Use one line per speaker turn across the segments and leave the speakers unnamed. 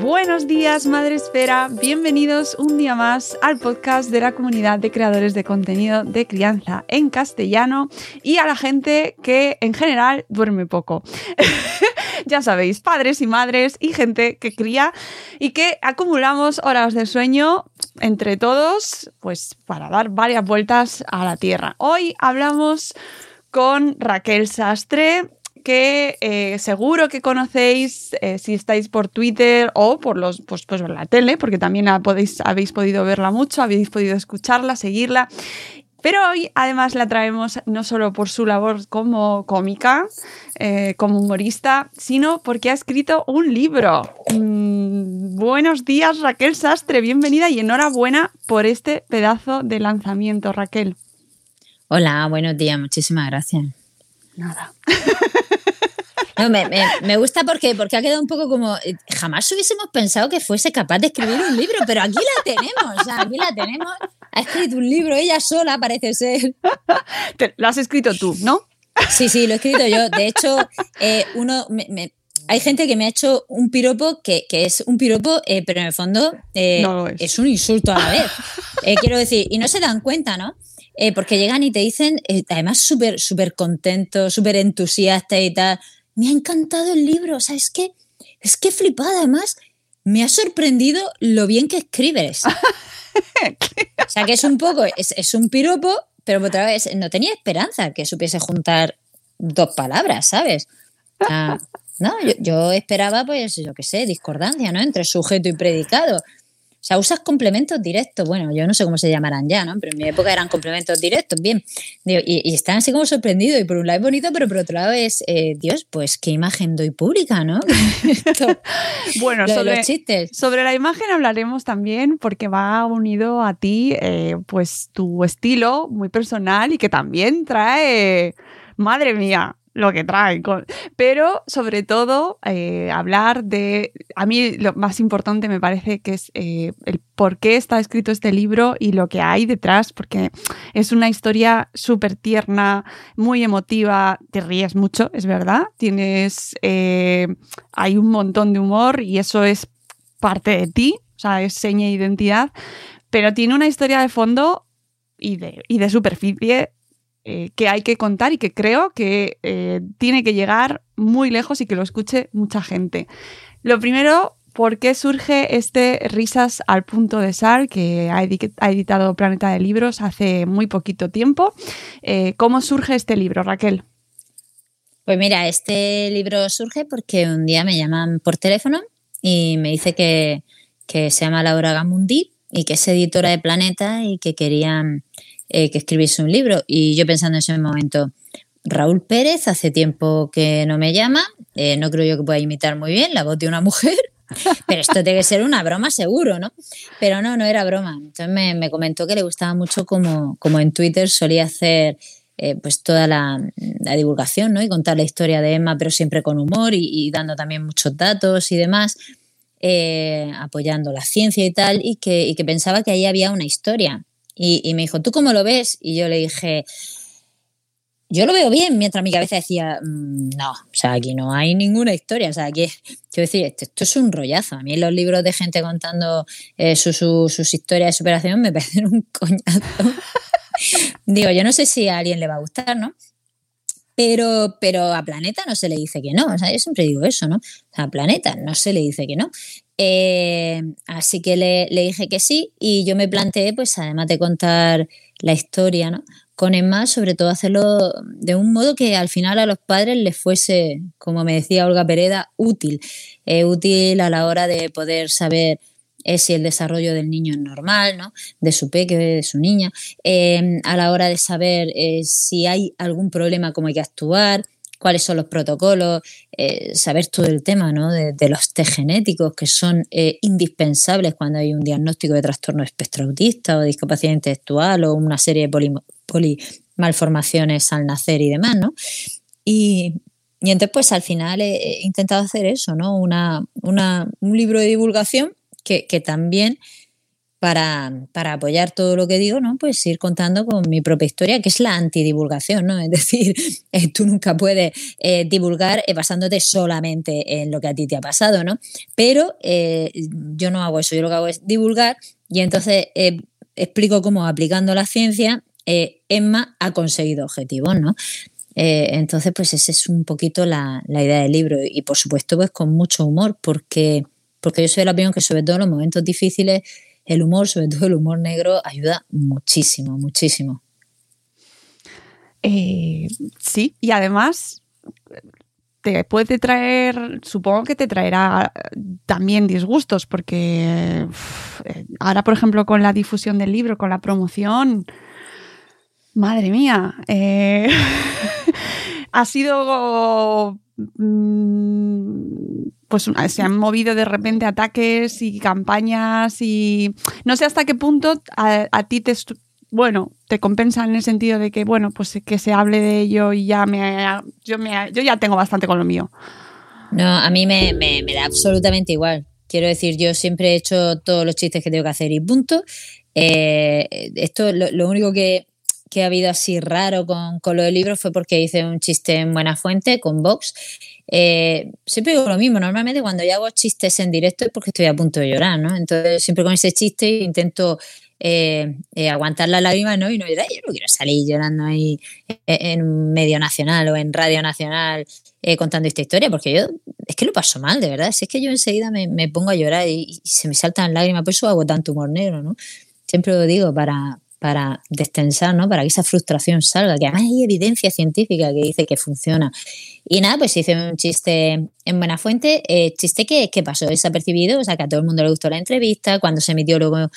Buenos días, Madre Esfera. Bienvenidos un día más al podcast de la comunidad de creadores de contenido de crianza en castellano y a la gente que en general duerme poco. ya sabéis, padres y madres y gente que cría y que acumulamos horas de sueño entre todos, pues para dar varias vueltas a la Tierra. Hoy hablamos con Raquel Sastre, que eh, seguro que conocéis eh, si estáis por Twitter o por los pues, pues la tele, porque también la podéis, habéis podido verla mucho, habéis podido escucharla, seguirla. Pero hoy además la traemos no solo por su labor como cómica, eh, como humorista, sino porque ha escrito un libro. Mm, buenos días Raquel Sastre, bienvenida y enhorabuena por este pedazo de lanzamiento, Raquel.
Hola, buenos días, muchísimas gracias.
Nada.
No, me, me, me, gusta porque, porque ha quedado un poco como. eh, Jamás hubiésemos pensado que fuese capaz de escribir un libro, pero aquí la tenemos, o sea, aquí la tenemos. Ha escrito un libro ella sola, parece ser.
Te, lo has escrito tú, ¿no?
Sí, sí, lo he escrito yo. De hecho, eh, uno. Me, hay gente que me ha hecho un piropo que, que es un piropo, eh, pero en el fondo eh,
No es.
un insulto a la vez. Quiero decir, y no se dan cuenta, ¿no? Porque llegan y te dicen, además súper súper contentos, súper entusiastas y tal, me ha encantado el libro, o sea, es que, es que flipada, además, me ha sorprendido lo bien que escribes. o sea, que es un poco, es, es un piropo, pero otra vez, no tenía esperanza que supiese juntar dos palabras, ¿sabes? No, yo, yo, esperaba, pues, yo qué sé, discordancia, ¿no? Entre sujeto y predicado. O sea, usas complementos directos. Bueno, yo no sé cómo se llamarán ya, ¿no? Pero en mi época eran complementos directos, bien. Digo, y, y, están así como sorprendidos. Y por un lado es bonito, pero por otro lado es, eh, Dios, pues qué imagen doy pública, ¿no?
Bueno,
lo
sobre,
los chistes.
sobre la imagen hablaremos también porque va unido a ti, eh, pues tu estilo muy personal y que también trae, madre mía, lo que trae. Pero sobre todo eh, hablar de, a mí lo más importante me parece que es eh, el por qué está escrito este libro y lo que hay detrás, porque es una historia súper tierna, muy emotiva, te ríes mucho, es verdad, tienes, eh, hay un montón de humor y eso es parte de ti, o sea, es seña de identidad, pero tiene una historia de fondo y de, y de superficie eh, que hay que contar y que creo que eh, tiene que llegar muy lejos y que lo escuche mucha gente. Lo primero, ¿por qué surge este Risas al punto de sal que ha editado Planeta de Libros hace muy poquito tiempo? Eh, ¿Cómo surge este libro, Raquel?
Pues mira, este libro surge porque un día me llaman por teléfono y me dice que, que se llama Laura Gamundi y que es editora de Planeta y que querían eh, que escribiese un libro. Y yo pensando en ese momento, Raúl Pérez, hace tiempo que no me llama, eh, no creo yo que pueda imitar muy bien la voz de una mujer, pero esto tiene que ser una broma seguro, ¿no? Pero no, no era broma. Entonces me, me comentó que le gustaba mucho como, como en Twitter solía hacer eh, pues toda la, la, divulgación, ¿no? Y contar la historia de Emma, pero siempre con humor y, y dando también muchos datos y demás. Eh, apoyando la ciencia y tal, y que, y que pensaba que ahí había una historia. Y, me dijo, ¿tú cómo lo ves? Y yo le dije, yo lo veo bien, mientras mi cabeza decía, mm, no, o sea, aquí no hay ninguna historia, o sea, aquí, quiero decir, esto, es un rollazo. A mí los libros de gente contando eh, sus historias de superación me parecen un coñazo. Digo, yo no sé si a alguien le va a gustar, ¿no? Pero, pero a Planeta no se le dice que no, o sea, yo siempre digo eso, ¿no? a Planeta no se le dice que no. Eh, así que le, dije que sí y yo me planteé, pues además de contar la historia, ¿no? con Emma, sobre todo hacerlo de un modo que al final a los padres les fuese, como me decía Olga Pereda, útil. Eh, útil a la hora de poder saber eh, si el desarrollo del niño es normal, ¿no? de su peque, de su niña, a la hora de saber si hay algún problema, cómo hay que actuar, cuáles son los protocolos, saber todo el tema ¿no? de, los test genéticos que son indispensables cuando hay un diagnóstico de trastorno espectro autista o discapacidad intelectual o una serie de malformaciones al nacer y demás, ¿no? Y, entonces, pues al final he, intentado hacer eso, ¿no? Una, un libro de divulgación que, también para, para, apoyar todo lo que digo, ¿no? Pues ir contando con mi propia historia, que es la antidivulgación, ¿no? Es decir, eh, tú nunca puedes eh, divulgar eh, basándote solamente en lo que a ti te ha pasado, ¿no? Pero yo no hago eso, yo lo que hago es divulgar y entonces explico cómo aplicando la ciencia Emma ha conseguido objetivos, ¿no? Entonces, pues esa es un poquito la, idea del libro y por supuesto pues con mucho humor porque, porque yo soy de la opinión que sobre todo en los momentos difíciles el humor, sobre todo el humor negro, ayuda muchísimo, muchísimo.
Eh, sí, y además te puede traer, supongo que te traerá también disgustos, porque ahora, por ejemplo, con la difusión del libro, con la promoción, Madre mía. Eh, ha sido. Mm, pues se han movido de repente ataques y campañas y no sé hasta qué punto a, ti te bueno te compensa en el sentido de que bueno pues que se hable de ello y ya me yo me yo ya tengo bastante con lo mío
no a mí me, da absolutamente igual quiero decir yo siempre he hecho todos los chistes que tengo que hacer y punto eh, esto lo único que que ha habido así raro con, con lo del libro fue porque hice un chiste en Buena Fuente con Vox. Eh, siempre digo lo mismo, normalmente cuando yo hago chistes en directo es porque estoy a punto de llorar, ¿no? Entonces siempre con ese chiste intento eh, eh, aguantar la lágrima ¿no? y no. Yo no quiero salir llorando ahí en medio nacional o en radio nacional contando esta historia, porque yo es que lo paso mal, de verdad. Si es que yo enseguida me, me pongo a llorar y, y, se me saltan lágrimas, por eso hago tanto humor negro, ¿no? Siempre lo digo para, para destensar, ¿no? Para que esa frustración salga, que además hay evidencia científica que dice que funciona. Y nada, pues hice un chiste en Buena Fuente, eh, chiste que, que pasó desapercibido, o sea, que a todo el mundo le gustó la entrevista, cuando se emitió luego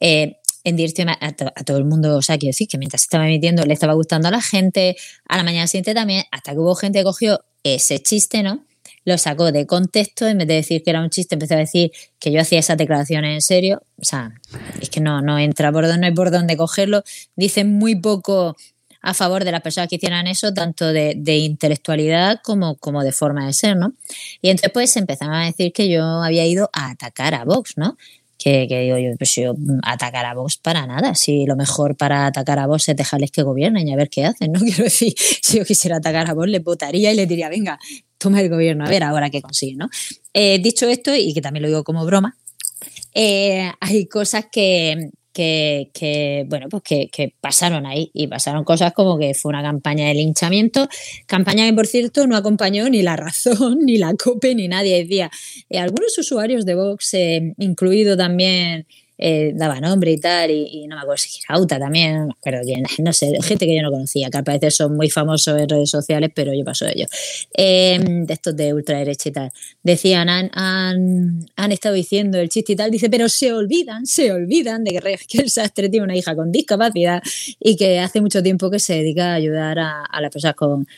eh, en directo a, a, todo el mundo, o sea, quiero decir que mientras estaba emitiendo le estaba gustando a la gente, a la mañana siguiente también, hasta que hubo gente que cogió ese chiste, ¿no? Lo sacó de contexto, en vez de decir que era un chiste, empezó a decir que yo hacía esas declaraciones en serio. O sea, es que no, no entra por donde, no hay por dónde cogerlo. Dicen muy poco a favor de las personas que hicieran eso, tanto de, intelectualidad como, como de forma de ser, ¿no? Y entonces pues empezaron a decir que yo había ido a atacar a Vox, ¿no? Que, digo yo, pues yo atacar a Vox para nada. Si lo mejor para atacar a Vox es dejarles que gobiernen y a ver qué hacen, ¿no? Quiero decir, si yo quisiera atacar a Vox, le votaría y le diría, venga, toma el gobierno, a ver ahora qué consigue, ¿no? Eh, dicho esto, y que también lo digo como broma, eh, hay cosas que, que, bueno, pues que, pasaron ahí y pasaron cosas como que fue una campaña de linchamiento, campaña que por cierto no acompañó ni la razón, ni la COPE, ni nadie. Decía, eh, algunos usuarios de Vox, incluido también eh, daba nombre y tal, y, no me acuerdo si Girauta también, no me sé, gente que yo no conocía, que al parecer son muy famosos en redes sociales, pero yo paso de ellos, em, de estos de ultraderecha y tal. Decían, han, han, estado diciendo el chiste y tal, dice, pero se olvidan, se olvidan de que el Sastre tiene una hija con discapacidad y que hace mucho tiempo que se dedica a ayudar a, a las personas con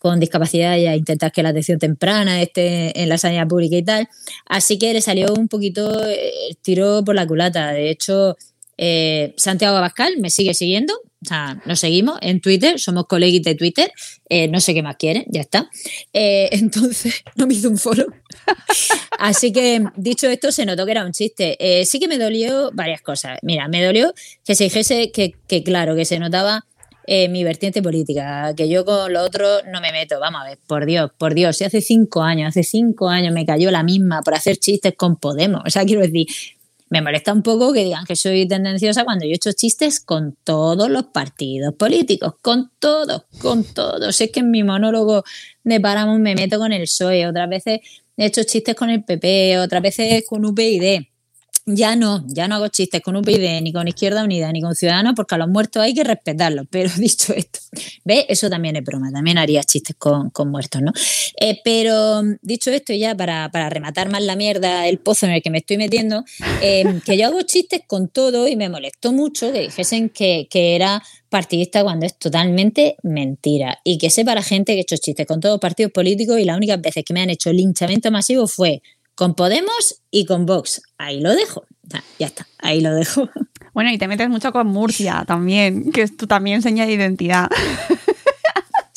con discapacidad y a intentar que la atención temprana esté en la sanidad pública y tal. Así que le salió un poquito el tiro por la culata. De hecho, eh, Santiago Abascal me sigue siguiendo, o sea, nos seguimos en Twitter, somos coleguis de Twitter, eh, no sé qué más quieren, ya está. Eh, entonces, no me hizo un follow. Así que, dicho esto, se notó que era un chiste. sí que me dolió varias cosas. Mira, me dolió que se dijese que, que claro, que se notaba eh, mi vertiente política, que yo con lo otro no me meto. Vamos a ver, por Dios, por Dios, si hace cinco años, hace cinco años me cayó la misma por hacer chistes con Podemos. O sea, quiero decir, me molesta un poco que digan que soy tendenciosa cuando yo he hecho chistes con todos los partidos políticos, con todos, con todos. Es que en mi monólogo de Paramos me meto con el PSOE, otras veces he hecho chistes con el PP, otras veces con UPyD. Ya no, ya no hago chistes con UPyD, ni con Izquierda Unida, ni con Ciudadanos, porque a los muertos hay que respetarlos. Pero dicho esto, ¿ves? Eso también es broma, también haría chistes con, muertos, ¿no? Eh, pero dicho esto, ya para, rematar más la mierda, el pozo en el que me estoy metiendo, eh, que yo hago chistes con todo y me molestó mucho que dijesen que, que era partidista cuando es totalmente mentira. Y que sepa la gente que he hecho chistes con todos los partidos políticos y las únicas veces que me han hecho linchamiento masivo fue con Podemos y con Vox. Ahí lo dejo. Ya está, ahí lo dejo.
Bueno, y te metes mucho con Murcia también, que es tu también seña de identidad.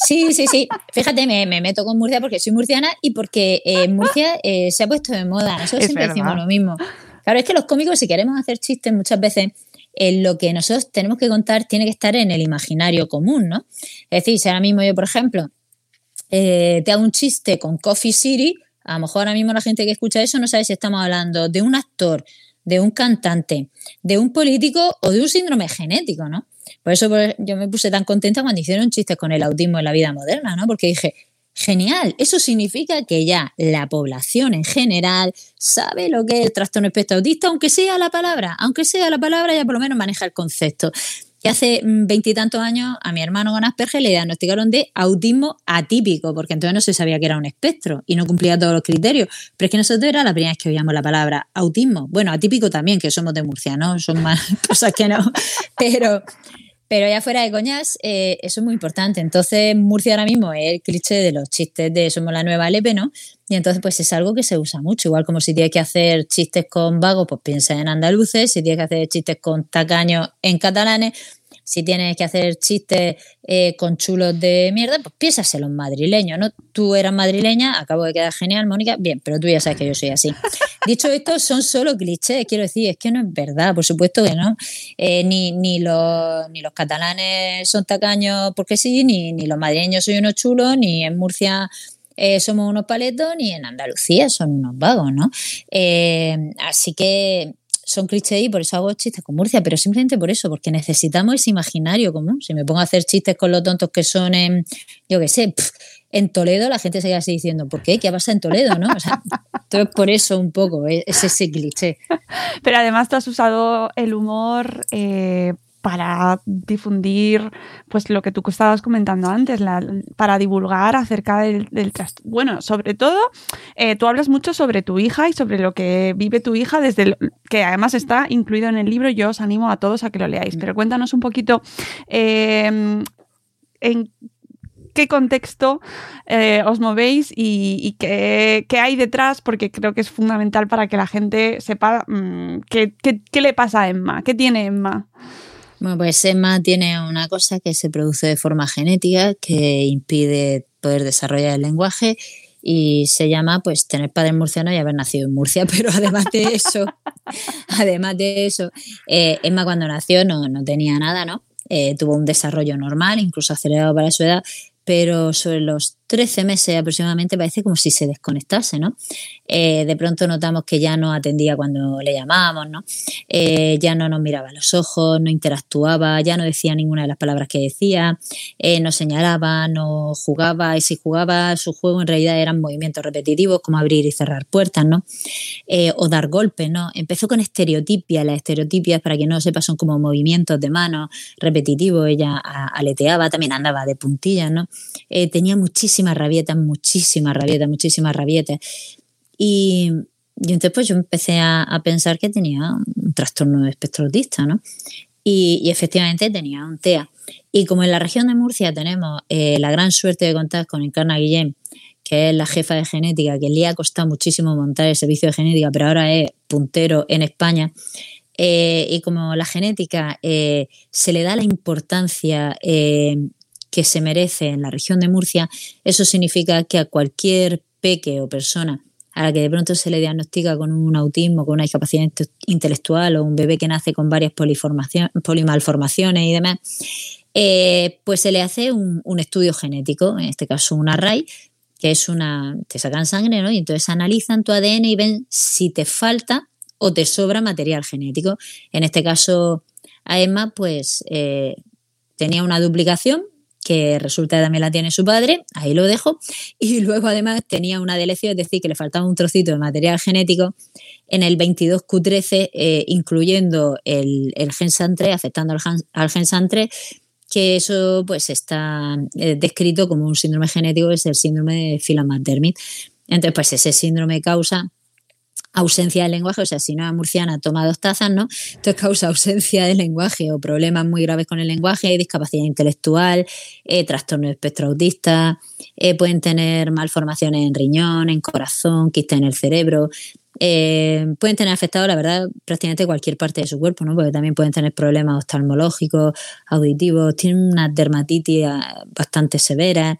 Sí, sí, sí. Fíjate, me, meto con Murcia porque soy murciana y porque eh, Murcia eh, se ha puesto de moda. Nosotros siempre decimos lo mismo. Claro, es que los cómicos, si queremos hacer chistes, muchas veces eh, lo que nosotros tenemos que contar tiene que estar en el imaginario común, ¿no? Es decir, si ahora mismo yo, por ejemplo, te hago un chiste con Coffee City, a lo mejor ahora mismo la gente que escucha eso no sabe si estamos hablando de un actor, de un cantante, de un político o de un síndrome genético, ¿no? Por eso yo me puse tan contenta cuando hicieron chistes con el autismo en la vida moderna, ¿no? Porque dije, genial, eso significa que ya la población en general sabe lo que es el trastorno espectro autista, aunque sea la palabra, aunque sea la palabra, ya por lo menos maneja el concepto. Y hace mm, veintitantos años a mi hermano con Asperger le diagnosticaron de autismo atípico, porque entonces no se sabía que era un espectro y no cumplía todos los criterios. Pero es que nosotros era la primera vez que oíamos la palabra autismo. Bueno, atípico también, que somos de Murcia, ¿no? Son más cosas que no. Pero, pero ya fuera de coñas, eh, eso es muy importante. Entonces, Murcia ahora mismo es el cliché de los chistes de somos la nueva Lepe, ¿no? Y entonces, pues es algo que se usa mucho. Igual como si tienes que hacer chistes con vagos, pues piensa en andaluces. Si tienes que hacer chistes con tacaños en catalanes, si tienes que hacer chistes eh, con chulos de mierda, pues piénsase los madrileños, ¿no? Tú eras madrileña, acabo de quedar genial, Mónica, bien, pero tú ya sabes que yo soy así. Dicho esto, son solo clichés, quiero decir, es que no es verdad, por supuesto que no. Eh, ni, ni, los, ni los catalanes son tacaños porque sí, ni, ni los madrileños son unos chulos, ni en Murcia eh, somos unos paletos, ni en Andalucía son unos vagos, ¿no? así que son clichés y por eso hago chistes con Murcia, pero simplemente por eso, porque necesitamos ese imaginario común. Si me pongo a hacer chistes con los tontos que son en, yo qué sé, en Toledo, la gente se así diciendo, ¿por qué? ¿Qué pasa en Toledo? ¿no? O sea, entonces por eso un poco, es ese cliché.
Pero además tú has usado el humor eh, para difundir pues lo que tú estabas comentando antes, para divulgar acerca del, del Bueno, sobre todo, eh, tú hablas mucho sobre tu hija y sobre lo que vive tu hija, desde que además está incluido en el libro. Yo os animo a todos a que lo leáis. Pero cuéntanos un poquito em, en qué contexto eh, os movéis y, qué, hay detrás, porque creo que es fundamental para que la gente sepa mm, qué le pasa a Emma, qué tiene Emma.
Bueno, pues Emma tiene una cosa que se produce de forma genética que impide poder desarrollar el lenguaje y se llama pues tener padres murcianos y haber nacido en Murcia, pero además de eso, además de eso, eh, Emma cuando nació no, no tenía nada, ¿no? Eh, tuvo un desarrollo normal, incluso acelerado para su edad, pero sobre los 13 meses aproximadamente parece como si se desconectase, ¿no? Eh, de pronto notamos que ya no atendía cuando le llamábamos, ¿no? Eh, ya no nos miraba a los ojos, no interactuaba, ya no decía ninguna de las palabras que decía, eh, no señalaba, no jugaba, y si jugaba, su juego en realidad eran movimientos repetitivos como abrir y cerrar puertas, ¿no? o dar golpes, ¿no? Empezó con estereotipias, las estereotipias, para que no sepa, son como movimientos de mano repetitivos, ella aleteaba, también andaba de puntillas, ¿no? tenía muchísimas muchísimas rabietas, muchísimas rabietas, muchísimas rabietas. Y, y entonces pues yo empecé a, pensar que tenía un trastorno de espectro autista, ¿no? Y, efectivamente tenía un TEA. Y como en la región de Murcia tenemos eh, la gran suerte de contar con Encarna Guillén, que es la jefa de genética, que le ha costado muchísimo montar el servicio de genética, pero ahora es puntero en España. Eh, y como la genética eh, se le da la importancia que se merece en la región de Murcia, eso significa que a cualquier peque o persona a la que de pronto se le diagnostica con un autismo, con una discapacidad intelectual o un bebé que nace con varias polimalformaciones y demás, eh, pues se le hace un, estudio genético, en este caso un array, que es una, te sacan sangre, ¿no? Y entonces analizan tu ADN y ven si te falta o te sobra material genético. En este caso, a Emma, pues eh, tenía una duplicación que resulta que también la tiene su padre, ahí lo dejo, y luego además tenía una deleción, es decir, que le faltaba un trocito de material genético en el 22Q13, eh, incluyendo el, gen SAN3, afectando al, al gen SAN3, que eso pues está eh, descrito como un síndrome genético, es el síndrome de Phelan-McDermid. Entonces, pues ese síndrome causa ausencia de lenguaje, o sea, si una murciana toma dos tazas, ¿no? Entonces causa ausencia de lenguaje o problemas muy graves con el lenguaje, discapacidad intelectual, eh, trastorno de espectro autista, eh, pueden tener malformaciones en riñón, en corazón, quistes en el cerebro, eh, pueden tener afectado, la verdad, prácticamente cualquier parte de su cuerpo, ¿no? Porque también pueden tener problemas oftalmológicos, auditivos, tienen una dermatitis ah, bastante severa,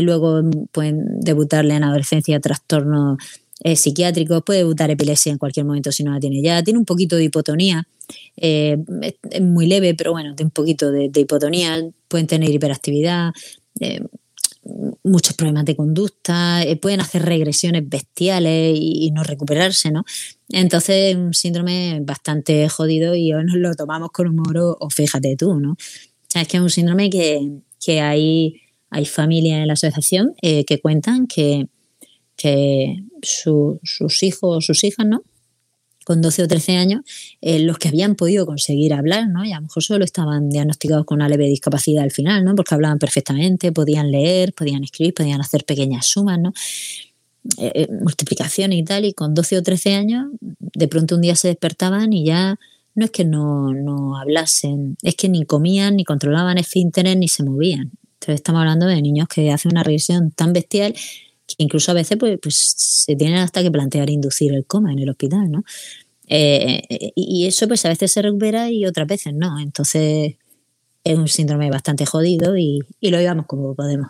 luego pueden debutarle en adolescencia trastornos es psiquiátrico, puede debutar epilepsia en cualquier momento si no la tiene ya, tiene un poquito de hipotonía, eh, es, muy leve, pero bueno, tiene un poquito de, hipotonía, pueden tener hiperactividad, eh, muchos problemas de conducta, eh, pueden hacer regresiones bestiales y, no recuperarse, ¿no? Entonces es un síndrome bastante jodido y hoy nos lo tomamos con humor o, fíjate tú, ¿no? O sea, es que es un síndrome que, hay, hay familias en la asociación que cuentan que que sus hijos o sus hijas, ¿no? Con 12 o 13 años, eh, los que habían podido conseguir hablar, ¿no? Y a lo mejor solo estaban diagnosticados con una leve discapacidad al final, ¿no? Porque hablaban perfectamente, podían leer, podían escribir, podían hacer pequeñas sumas, ¿no? Eh, eh, multiplicaciones y tal, y con 12 o 13 años, de pronto un día se despertaban y ya no es que no, no hablasen, es que ni comían, ni controlaban esfínteres, ni se movían. Entonces estamos hablando de niños que hacen una regresión tan bestial incluso a veces pues, pues, se tienen hasta que plantear inducir el coma en el hospital, ¿no? Eh, y eso pues a veces se recupera y otras veces no. Entonces es un síndrome bastante jodido y, lo llevamos como podemos.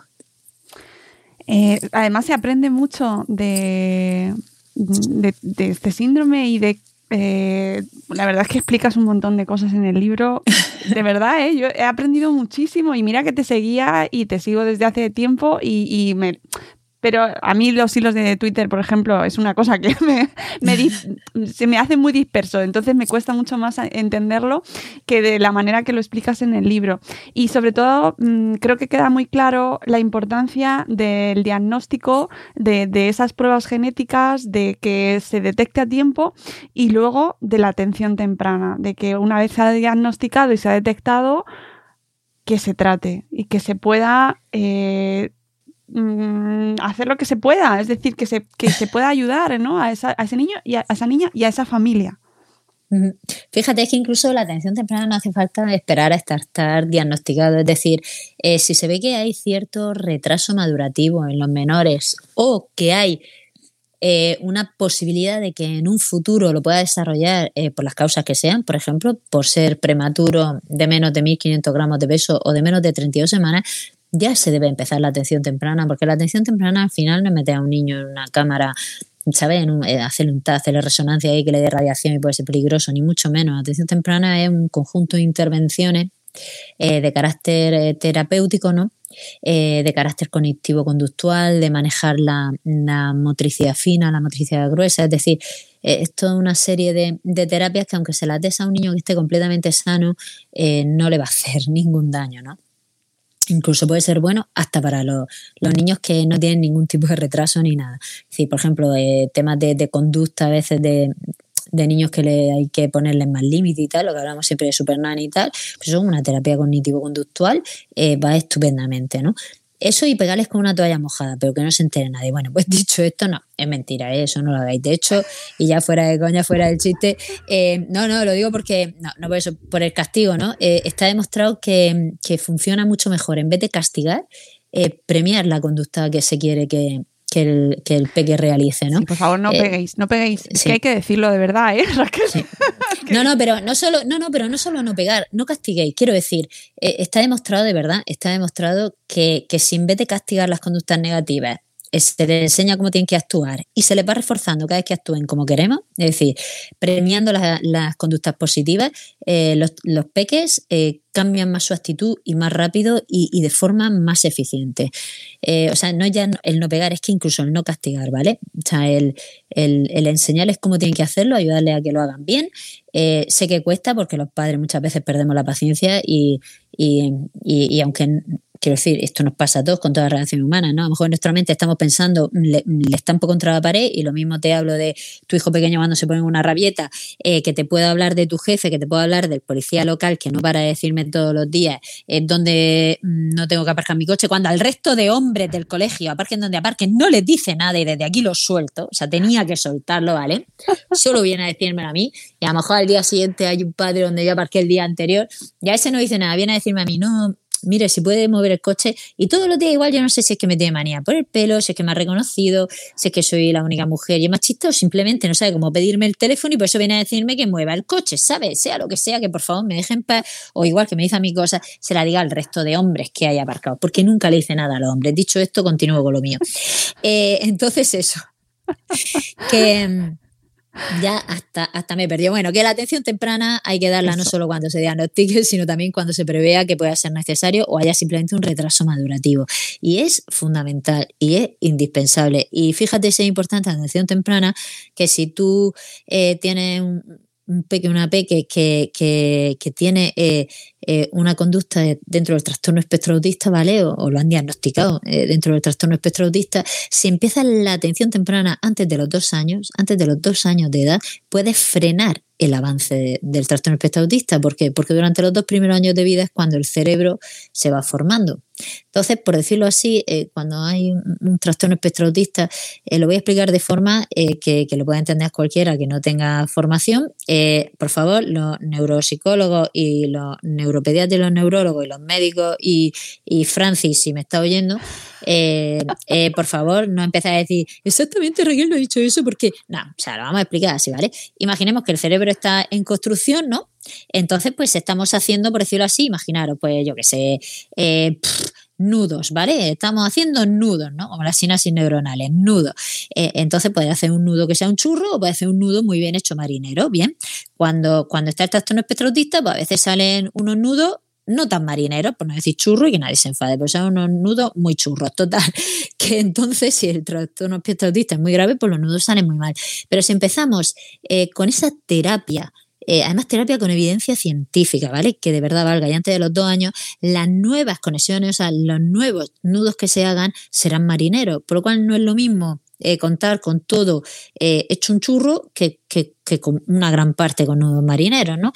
Eh, además se aprende mucho de, de, este síndrome y de eh, la verdad es que explicas un montón de cosas en el libro. De verdad, ¿eh? yo he aprendido muchísimo y mira que te seguía y te sigo desde hace tiempo y, y me, pero a mí los hilos de Twitter, por ejemplo, es una cosa que se me hace muy disperso, entonces me cuesta mucho más entenderlo que de la manera que lo explicas en el libro. Y sobre todo, mm, creo que queda muy claro la importancia del diagnóstico, de, de esas pruebas genéticas, de que se detecte a tiempo y luego de la atención temprana, de que una vez se ha diagnosticado y se ha detectado, que se trate y que se pueda eh, Mm, hacer lo que se pueda, es decir, que se, que se pueda ayudar ¿no? a, esa, a, ese niño y a, esa niña y a esa familia.
Fíjate que incluso la atención temprana no hace falta esperar a estar, diagnosticado. Es decir, eh, si se ve que hay cierto retraso madurativo en los menores o que hay eh, una posibilidad de que en un futuro lo pueda desarrollar eh, por las causas que sean, por ejemplo, por ser prematuro de menos de 1.500 gramos de peso o de menos de 32 semanas, ya se debe empezar la atención temprana, porque la atención temprana al final no es meter a un niño en una cámara, ¿sabes? Eh, hacerle un taz, hacerle resonancia ahí que le dé radiación y puede ser peligroso, ni mucho menos. La atención temprana es un conjunto de intervenciones eh, de carácter eh, terapéutico, ¿no? de carácter cognitivo-conductual, de manejar la, motricidad fina, la motricidad gruesa, es decir, es toda una serie de, de, terapias que aunque se las des a un niño que esté completamente sano, no le va a hacer ningún daño, ¿no? Incluso puede ser bueno hasta para los, niños que no tienen ningún tipo de retraso ni nada. Por ejemplo, eh, temas de, conducta a veces de, niños que le hay que ponerles más límite y tal, lo que hablamos siempre de super y tal, pues eso una terapia cognitivo-conductual eh, va estupendamente, ¿no? Eso y pegarles con una toalla mojada, pero que no se entere nadie. Bueno, pues dicho esto, no, es mentira, ¿eh? eso no lo hagáis. De hecho, y ya fuera de coña, fuera del chiste, eh, no, no, lo digo porque, no, no por eso, por el castigo, ¿no? Eh, está demostrado que, funciona mucho mejor, en vez de castigar, premiar la conducta que se quiere que, que el, que el peque realice, ¿no?
por favor, no eh, peguéis, no peguéis. Es que hay que decirlo de verdad, ¿eh?
No, no, pero no solo, no, no, pero no solo no pegar, no castiguéis. Quiero decir, eh, está demostrado de verdad, está demostrado que, que si en vez de castigar las conductas negativas, se les enseña cómo tienen que actuar y se les va reforzando cada vez que actúen como queremos, es decir, premiando las, conductas positivas, eh, los, peques eh, cambian más su actitud y más rápido y, de forma más eficiente. o sea, no ya el no pegar, es que incluso el no castigar, ¿vale? O sea, el, enseñarles cómo tienen que hacerlo, ayudarles a que lo hagan bien. sé que cuesta porque los padres muchas veces perdemos la paciencia y aunque quiero decir, esto nos pasa a todos con toda relación humana, ¿no? A lo mejor en nuestra mente estamos pensando, le, le estampo contra la pared y lo mismo te hablo de tu hijo pequeño cuando se pone una rabieta, eh, que te puedo hablar de tu jefe, que te puedo hablar del policía local que no para de decirme todos los días eh, donde mm, no tengo que aparcar mi coche, cuando al resto de hombres del colegio aparquen donde aparquen, no les dice nada y desde aquí lo suelto, o sea, tenía que soltarlo, ¿vale? Solo viene a decírmelo a mí y a lo mejor al día siguiente hay un padre donde yo aparqué el día anterior y a ese no dice nada, viene a decirme a mí, no, mire, si puede mover el coche. Y todos los días igual yo no sé si es que me tiene manía por el pelo, si es que me ha reconocido, si es que soy la única mujer y es machista o simplemente no sabe cómo pedirme el teléfono y por eso viene a decirme que mueva el coche, ¿sabes? Sea lo que sea, que por favor me dejen paz o igual que me dice a mi cosa, se la diga al resto de hombres que haya aparcado, porque nunca le dice nada a los hombres. Dicho esto, continúo con lo mío. Eh, entonces eso, que ya hasta, hasta me perdió. Bueno, que la atención temprana hay que darla no solo cuando se diagnostique, sino también cuando se prevea que pueda ser necesario o haya simplemente un retraso madurativo. Y es fundamental y es indispensable. Y fíjate si es importante la atención temprana, que si tú eh, tienes un, un peque, una peque que, que, tiene eh, eh, una conducta dentro del trastorno espectro autista, ¿vale? O, lo han diagnosticado eh, dentro del trastorno espectro autista, si empieza la atención temprana antes de los dos años, antes de los dos años de edad, puede frenar el avance del trastorno espectro autista. ¿Por qué? Porque durante los dos primeros años de vida es cuando el cerebro se va formando. Entonces, por decirlo así, eh, cuando hay un, trastorno espectro autista, eh, lo voy a explicar de forma eh, que, lo pueda entender cualquiera que no tenga formación. por favor, los neuropsicólogos y los neuropediatras y los neurólogos y los médicos y, Francis, si me está oyendo, por favor, no empecé a decir exactamente Raquel no ha dicho eso porque, no, o sea, lo vamos a explicar así, ¿vale? Imaginemos que el cerebro está en construcción, ¿no? Entonces, pues estamos haciendo, por decirlo así, imaginaros, pues yo qué sé, eh, nudos, ¿vale? Estamos haciendo nudos, ¿no? Como las sinapsis neuronales, nudos. Eh, entonces puede hacer un nudo que sea un churro o puede hacer un nudo muy bien hecho marinero, ¿bien? Cuando, cuando está el trastorno espectro autista, pues a veces salen unos nudos no tan marineros, por no decir churro y que nadie se enfade, pero son unos nudos muy churros, total. Que entonces, si el trastorno espectro autista es muy grave, pues los nudos salen muy mal. Pero si empezamos eh, con esa terapia eh, además terapia con evidencia científica, ¿vale? Que de verdad valga. Y antes de los dos años, las nuevas conexiones, o sea, los nuevos nudos que se hagan serán marineros, por lo cual no es lo mismo eh, contar con todo eh, hecho un churro que, que, que, con una gran parte con nudos marineros, ¿no?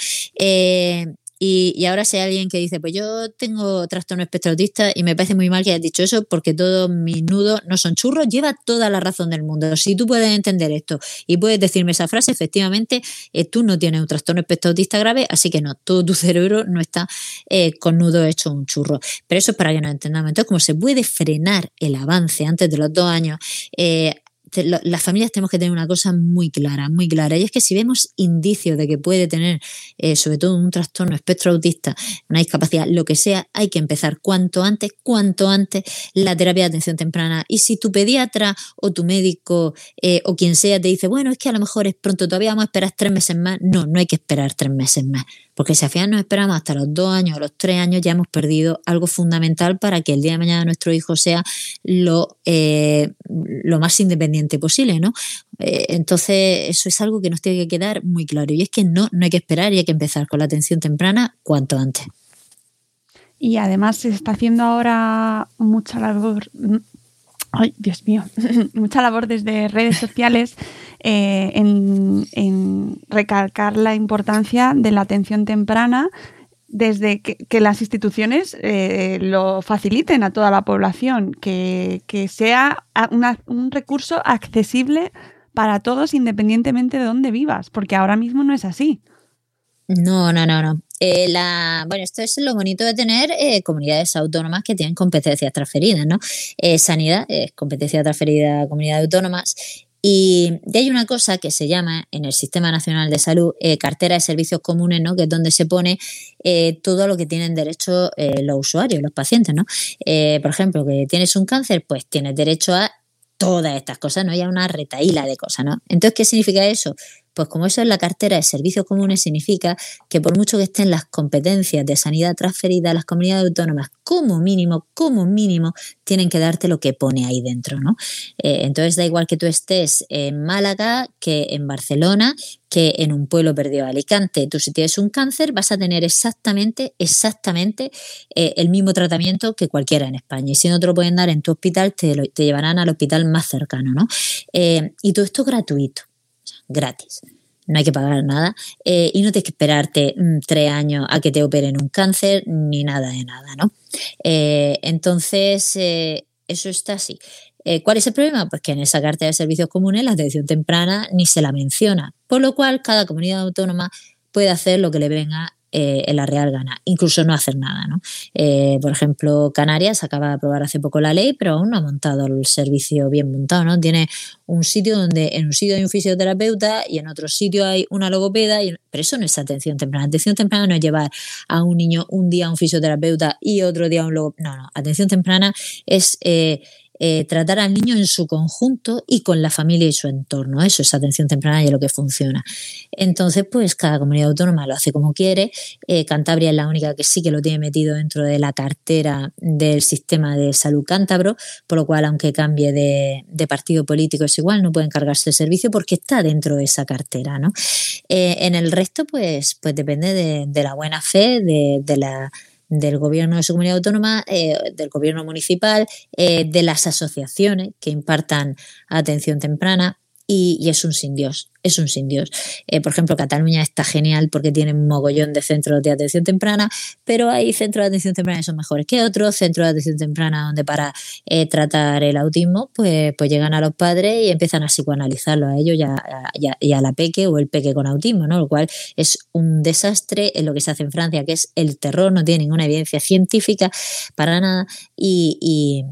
Y, ahora si hay alguien que dice, pues yo tengo trastorno espectro autista y me parece muy mal que hayas dicho eso porque todos mis nudos no son churros, lleva toda la razón del mundo. Si tú puedes entender esto y puedes decirme esa frase, efectivamente, eh, tú no tienes un trastorno espectro autista grave, así que no, todo tu cerebro no está eh, con nudo hecho un churro. Pero eso es para que nos entendamos. Entonces, como se puede frenar el avance antes de los dos años, eh, las familias tenemos que tener una cosa muy clara, muy clara, y es que si vemos indicios de que puede tener, eh, sobre todo un trastorno espectro autista, una discapacidad, lo que sea, hay que empezar cuanto antes, cuanto antes la terapia de atención temprana. Y si tu pediatra o tu médico eh, o quien sea te dice, bueno, es que a lo mejor es pronto, todavía vamos a esperar tres meses más, no, no hay que esperar tres meses más. Porque si al final nos esperamos hasta los dos años o los tres años, ya hemos perdido algo fundamental para que el día de mañana nuestro hijo sea lo, eh, lo más independiente posible, ¿no? Eh, entonces, eso es algo que nos tiene que quedar muy claro. Y es que no, no hay que esperar y hay que empezar con la atención temprana cuanto antes.
Y además se está haciendo ahora mucha labor, ay, Dios mío, mucha labor desde redes sociales eh, en, recalcar la importancia de la atención temprana desde que, las instituciones eh, lo faciliten a toda la población, que, sea un recurso accesible para todos independientemente de dónde vivas, porque ahora mismo no es así.
No, no, no, no. Eh, la, bueno, esto es lo bonito de tener comunidades autónomas que tienen competencias transferidas, ¿no? sanidad es competencia transferida a comunidades autónomas y hay una cosa que se llama en el Sistema Nacional de Salud eh, cartera de servicios comunes, ¿no? que es donde se pone eh, todo lo que tienen derecho eh, los usuarios, los pacientes. ¿no? por ejemplo, que tienes un cáncer, pues tienes derecho a todas estas cosas, ¿no? Ya una retaíla de cosas, ¿no? Entonces, ¿qué significa eso? Pues como eso es la cartera de servicios comunes, significa que por mucho que estén las competencias de sanidad transferidas a las comunidades autónomas, como mínimo, como mínimo, tienen que darte lo que pone ahí dentro, ¿no? Eh, entonces da igual que tú estés en Málaga, que en Barcelona, que en un pueblo perdido de Alicante. Tú si tienes un cáncer vas a tener exactamente, exactamente eh, el mismo tratamiento que cualquiera en España. Y si no te lo pueden dar en tu hospital, te, llevarán al hospital más cercano, ¿no? Eh, y todo esto gratuito gratis. No hay que pagar nada eh, y no tienes que esperarte mm, tres años a que te operen un cáncer ni nada de nada, ¿no? Eh, entonces, eh, eso está así. ¿Cuál es el problema? Pues que en esa carta de servicios comunes la atención temprana ni se la menciona, por lo cual cada comunidad autónoma puede hacer lo que le venga eh, en la Real gana, incluso no hacer nada. ¿no? Eh, por ejemplo, Canarias acaba de aprobar hace poco la ley, pero aún no ha montado el servicio bien montado. ¿no? Tiene un sitio donde en un sitio hay un fisioterapeuta y en otro sitio hay una logopeda, y, pero eso no es atención temprana. Atención temprana no es llevar a un niño un día a un fisioterapeuta y otro día a un logopeda. No, no. Atención temprana es eh, eh, tratar al niño en su conjunto y con la familia y su entorno. Eso es atención temprana y es lo que funciona. Entonces, pues cada comunidad autónoma lo hace como quiere. Eh, Cantabria es la única que sí que lo tiene metido dentro de la cartera del sistema de salud cántabro, por lo cual, aunque cambie de, partido político, es igual, no puede encargarse el servicio porque está dentro de esa cartera. ¿no? Eh, en el resto, pues, pues depende de, la buena fe, de la del gobierno de su comunidad autónoma, eh, del gobierno municipal, eh, de las asociaciones que impartan atención temprana y, es un sin Dios, es un sin Dios. Eh, por ejemplo, Cataluña está genial porque tiene un mogollón de centros de atención temprana, pero hay centros de atención temprana que son mejores que otros, centros de atención temprana donde para eh, tratar el autismo, pues, pues llegan a los padres y empiezan a psicoanalizarlo a ellos y a, la peque o el peque con autismo, ¿no? Lo cual es un desastre en lo que se hace en Francia, que es el terror, no tiene ninguna evidencia científica para nada y,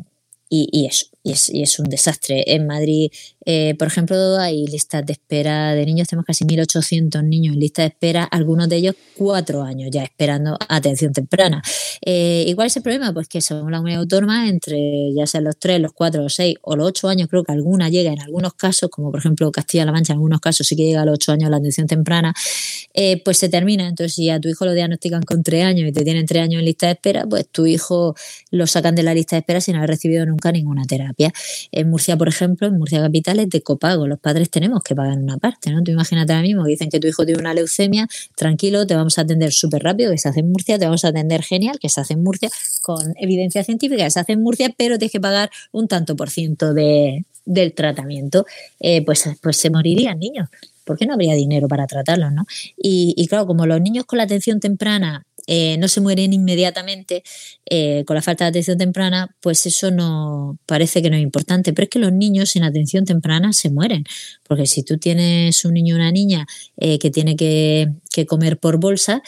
y, eso, y es, y es, un desastre. En Madrid, eh, por ejemplo, hay listas de espera de niños, tenemos casi 1.800 niños en lista de espera, algunos de ellos cuatro años ya esperando atención temprana. Eh, igual es el problema, pues que según la comunidad autónoma, entre ya sean los tres, los cuatro, los seis o los ocho años, creo que alguna llega en algunos casos, como por ejemplo Castilla-La Mancha, en algunos casos sí que llega a los ocho años la atención temprana, eh, pues se termina. Entonces, si a tu hijo lo diagnostican con tres años y te tienen tres años en lista de espera, pues tu hijo lo sacan de la lista de espera sin haber recibido nunca ninguna terapia. En Murcia, por ejemplo, en Murcia Capital de copago. Los padres tenemos que pagar una parte, ¿no? Tú imagínate ahora mismo que dicen que tu hijo tiene una leucemia, tranquilo, te vamos a atender súper rápido, que se hace en Murcia, te vamos a atender genial, que se hace en Murcia, con evidencia científica, que se hace en Murcia, pero tienes que pagar un tanto por ciento de, del tratamiento. Eh, pues, pues se morirían niños. ¿Por qué no habría dinero para tratarlos, no? Y claro, como los niños con la atención temprana eh, no se mueren inmediatamente eh, con la falta de atención temprana, pues eso no parece que no es importante. Pero es que los niños sin atención temprana se mueren. Porque si tú tienes un niño o una niña eh, que tiene que, comer por bolsa,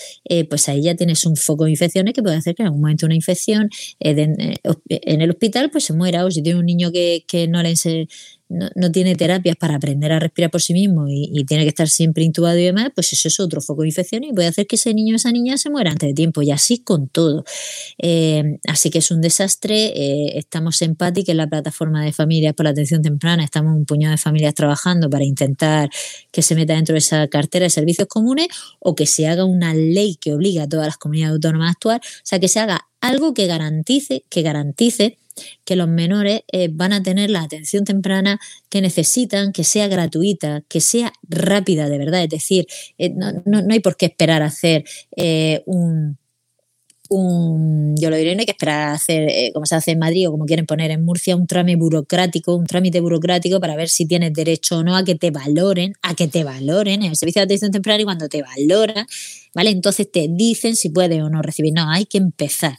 pues ahí ya tienes un foco de infecciones que puede hacer que en algún momento una infección en el hospital pues se muera. O si tiene un niño que, que no le enseña no, tiene terapias para aprender a respirar por sí mismo y, tiene que estar siempre intubado y demás, pues eso es otro foco de infección y puede hacer que ese niño o esa niña se muera antes de tiempo y así con todo. Eh, así que es un desastre. Eh, estamos en PATI, que es la plataforma de familias por la atención temprana. Estamos un puñado de familias trabajando para intentar que se meta dentro de esa cartera de servicios comunes o que se haga una ley que obliga a todas las comunidades autónomas a actuar. O sea, que se haga algo que garantice, que garantice que los menores eh, van a tener la atención temprana que necesitan, que sea gratuita, que sea rápida de verdad. Es decir, eh, no, hay por qué esperar a hacer eh, un, yo lo diré, no hay que esperar a hacer, como se hace en Madrid o como quieren poner en Murcia, un trámite burocrático, un trámite burocrático para ver si tienes derecho o no a que te valoren, a que te valoren en el servicio de atención temprana y cuando te valoran, ¿vale? Entonces te dicen si puedes o no recibir. No, hay que empezar.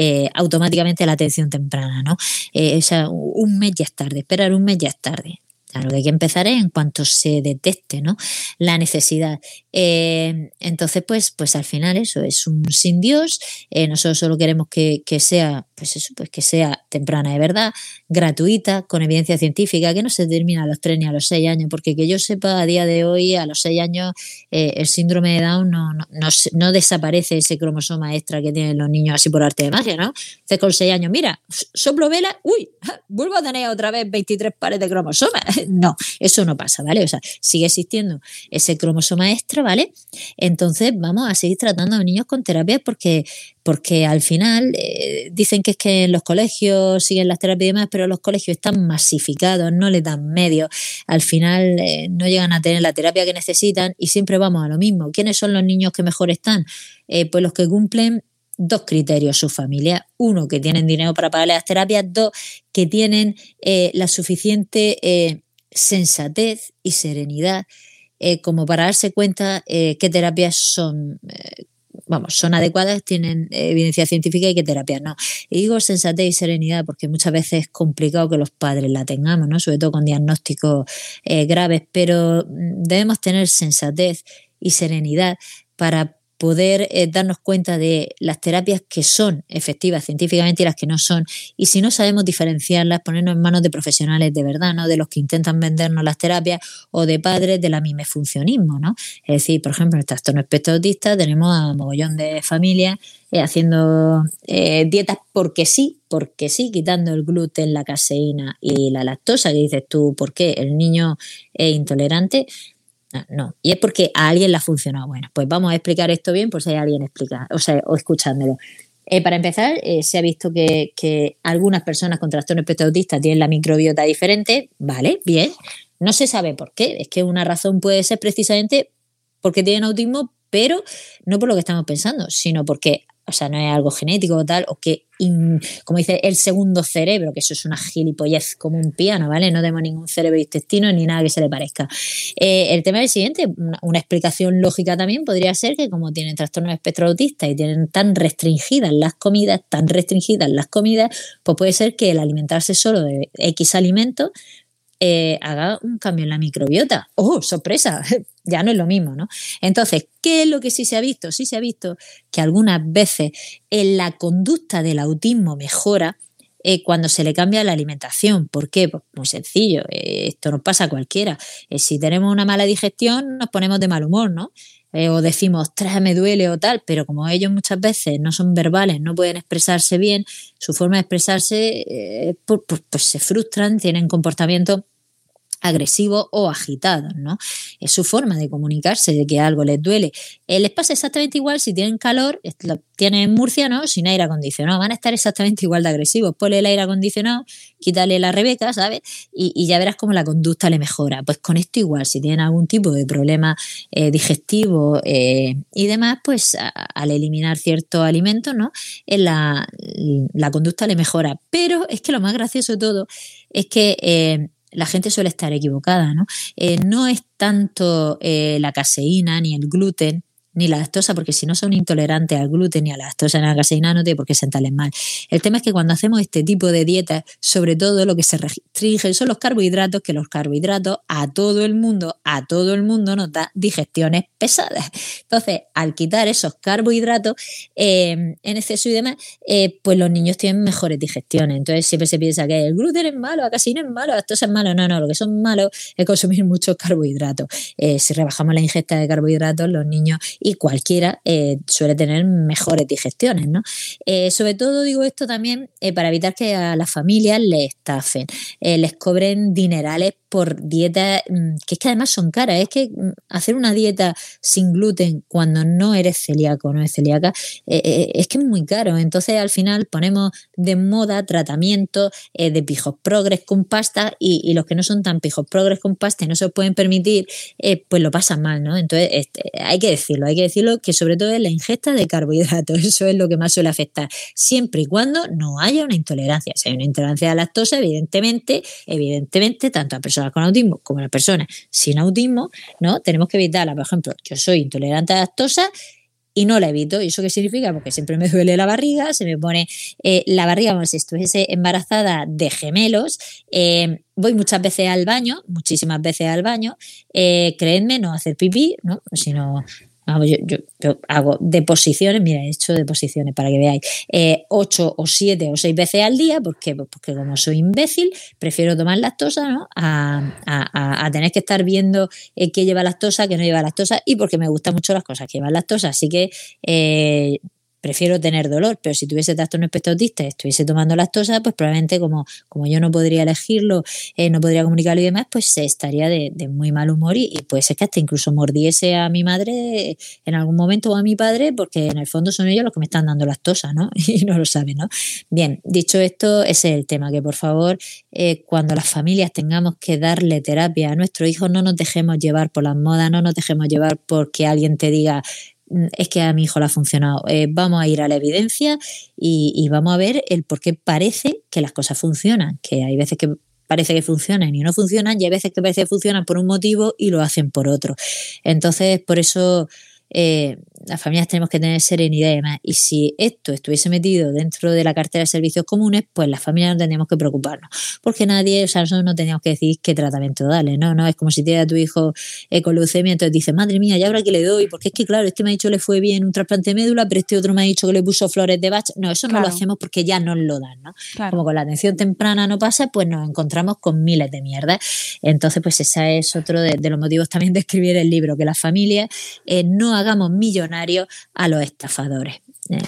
Eh, automáticamente la atención temprana, ¿no? Eh, o sea, un mes ya es tarde, esperar un mes ya es tarde. lo que hay que empezar es en cuanto se detecte ¿no? la necesidad. Eh, entonces, pues, pues al final eso es un sin Dios. Nosotros solo queremos que, que, sea, pues eso, pues que sea temprana de verdad, gratuita, con evidencia científica, que no se termina a los tres ni a los seis años, porque que yo sepa a día de hoy, a los seis años, eh, el síndrome de Down no, no, no, desaparece ese cromosoma extra que tienen los niños así por arte de magia, ¿no? Entonces con seis años, mira, soplo vela, uy, vuelvo a tener otra vez 23 pares de cromosomas. No, eso no pasa, ¿vale? O sea, sigue existiendo ese cromosoma extra, ¿vale? Entonces vamos a seguir tratando a los niños con terapias porque, porque al final eh, dicen que es que en los colegios siguen las terapias y demás, pero los colegios están masificados, no le dan medios, al final eh, no llegan a tener la terapia que necesitan y siempre vamos a lo mismo. ¿Quiénes son los niños que mejor están? Eh, pues los que cumplen dos criterios su familia. Uno, que tienen dinero para pagar las terapias. Dos, que tienen la suficiente sensatez y serenidad eh, como para darse cuenta eh, qué terapias son, eh, vamos, son adecuadas, tienen evidencia científica y qué terapias no. Y digo sensatez y serenidad porque muchas veces es complicado que los padres la tengamos, ¿no? sobre todo con diagnósticos graves, pero mm, debemos tener sensatez y serenidad para poder eh, darnos cuenta de las terapias que son efectivas científicamente y las que no son. Y si no sabemos diferenciarlas, ponernos en manos de profesionales de verdad, ¿no? De los que intentan vendernos las terapias o de padres de la mimefuncionismo, ¿no? Es decir, por ejemplo, en el trastorno espectro autista tenemos a mogollón de familias eh, haciendo eh, dietas porque sí, porque sí, quitando el gluten, la caseína y la lactosa, que dices tú, ¿por qué? El niño es intolerante. Ah, no, y es porque a alguien le ha funcionado. Bueno, pues vamos a explicar esto bien por si hay alguien explica, o, sea, o escuchándolo. Eh, para empezar, eh, se ha visto que, que, algunas personas con trastorno espectro autista tienen la microbiota diferente, ¿vale? Bien. No se sabe por qué. Es que una razón puede ser precisamente porque tienen autismo, pero no por lo que estamos pensando, sino porque o sea, no es algo genético o tal, o que, como dice, el segundo cerebro, que eso es una gilipollez como un piano, ¿vale? No tenemos ningún cerebro intestino ni nada que se le parezca. Eh, el tema es el siguiente, una, explicación lógica también podría ser que como tienen trastorno de espectro autista y tienen tan restringidas las comidas, tan restringidas las comidas, pues puede ser que el alimentarse solo de X alimentos eh, haga un cambio en la microbiota. ¡Oh, sorpresa! Ya no es lo mismo, ¿no? Entonces, ¿qué es lo que sí se ha visto? Sí se ha visto que algunas veces en la conducta del autismo mejora eh, cuando se le cambia la alimentación. ¿Por qué? Pues muy sencillo, eh, esto nos pasa a cualquiera. si tenemos una mala digestión, nos ponemos de mal humor, ¿no? o decimos, tras me duele o tal, pero como ellos muchas veces no son verbales, no pueden expresarse bien, su forma de expresarse, pues, pues, pues, se frustran, tienen comportamientos agresivos o agitados, ¿no? Es su forma de comunicarse de que algo les duele. Eh, les pasa exactamente igual si tienen calor, lo tienen en Murcia, ¿no? Sin aire acondicionado, van a estar exactamente igual de agresivos. Ponle el aire acondicionado, quítale la Rebeca, ¿sabes? Y, ya verás cómo la conducta le mejora. Pues con esto igual, si tienen algún tipo de problema eh, digestivo eh, y demás, pues al eliminar ciertos alimentos, ¿no? la, la conducta le mejora. Pero es que lo más gracioso de todo es que la gente suele estar equivocada, ¿no? Eh, no es tanto eh, la caseína ni el gluten ni la lactosa, porque si no son intolerantes al gluten ni a la lactosa ni a la caseína, no tiene por qué sentarles mal. El tema es que cuando hacemos este tipo de dieta, sobre todo lo que se restringe son los carbohidratos, que los carbohidratos a todo el mundo, a todo el mundo nos da digestiones pesadas. Entonces, al quitar esos carbohidratos em, en exceso y demás, eh, pues los niños tienen mejores digestiones. Entonces, siempre se piensa que el gluten es malo, la caseína es malo, la lactosa es malo. No, no, lo que son malos es consumir muchos carbohidratos. Eh, si rebajamos la ingesta de carbohidratos, los niños y cualquiera eh, suele tener mejores digestiones, ¿no? Eh, sobre todo digo esto también eh, para evitar que a las familias les estafen, les cobren dinerales por dietas mm, que es que además son caras. Es que mm, hacer una dieta sin gluten cuando no eres celíaco no es celíaca es que es muy caro. Entonces al final ponemos de moda tratamientos de pijos progres con pasta y, los que no son tan pijos progres con pasta y no se lo pueden permitir, pues lo pasan mal, ¿no? Entonces este, hay que decirlo, hay que decirlo que sobre todo es la ingesta de carbohidratos, eso es lo que más suele afectar, siempre y cuando no haya una intolerancia. Si hay una intolerancia a la lactosa, evidentemente, evidentemente, tanto a personas con autismo como las personas sin autismo, ¿no? Tenemos que evitarla. Por ejemplo, yo soy intolerante a la lactosa y no la evito. ¿Y eso qué significa? Porque siempre me duele la barriga, se me pone eh, la barriga como si estuviese embarazada de gemelos. Eh, voy muchas veces al baño, muchísimas veces al baño. Eh, creedme, no hacer pipí, ¿no? sino yo, hago deposiciones, mira, he hecho deposiciones para que veáis, eh, ocho o siete o seis veces al día, porque, porque como soy imbécil, prefiero tomar lactosa ¿no? a, tener que estar viendo eh, qué lleva lactosa, qué no lleva lactosa, y porque me gustan mucho las cosas que llevan lactosa. Así que eh, prefiero tener dolor, pero si tuviese trastorno espectro autista y estuviese tomando lactosa, pues probablemente como, como yo no podría elegirlo, eh, no podría comunicarlo y demás, pues estaría de, muy mal humor y, puede ser que hasta incluso mordiese a mi madre en algún momento o a mi padre, porque en el fondo son ellos los que me están dando lactosa, ¿no? Y no lo saben, ¿no? Bien, dicho esto, ese es el tema, que por favor, eh, cuando las familias tengamos que darle terapia a nuestros hijos, no nos dejemos llevar por las modas, no nos dejemos llevar porque alguien te diga es que a mi hijo le ha funcionado. Eh, vamos a ir a la evidencia y, vamos a ver el por qué parece que las cosas funcionan, que hay veces que parece que funcionan y no funcionan y hay veces que parece que funcionan por un motivo y lo hacen por otro. Entonces, por eso eh, las familias tenemos que tener serenidad y demás. Y si esto estuviese metido dentro de la cartera de servicios comunes, pues las familias no tendríamos que preocuparnos. Porque nadie, o sea, nosotros no teníamos que decir qué tratamiento darle. No, no, es como si te a tu hijo eh, con leucemia, entonces dices, madre mía, ya ahora que le doy, porque es que, claro, este me ha dicho le fue bien un trasplante de médula, pero este otro me ha dicho que le puso flores de Bach. No, eso no lo hacemos porque ya nos lo dan, ¿no? Como con la atención temprana no pasa, pues nos encontramos con miles de mierdas. Entonces, pues ese es otro de, los motivos también de escribir el libro, que las familias eh, no hagamos millonarios a los estafadores. Eh,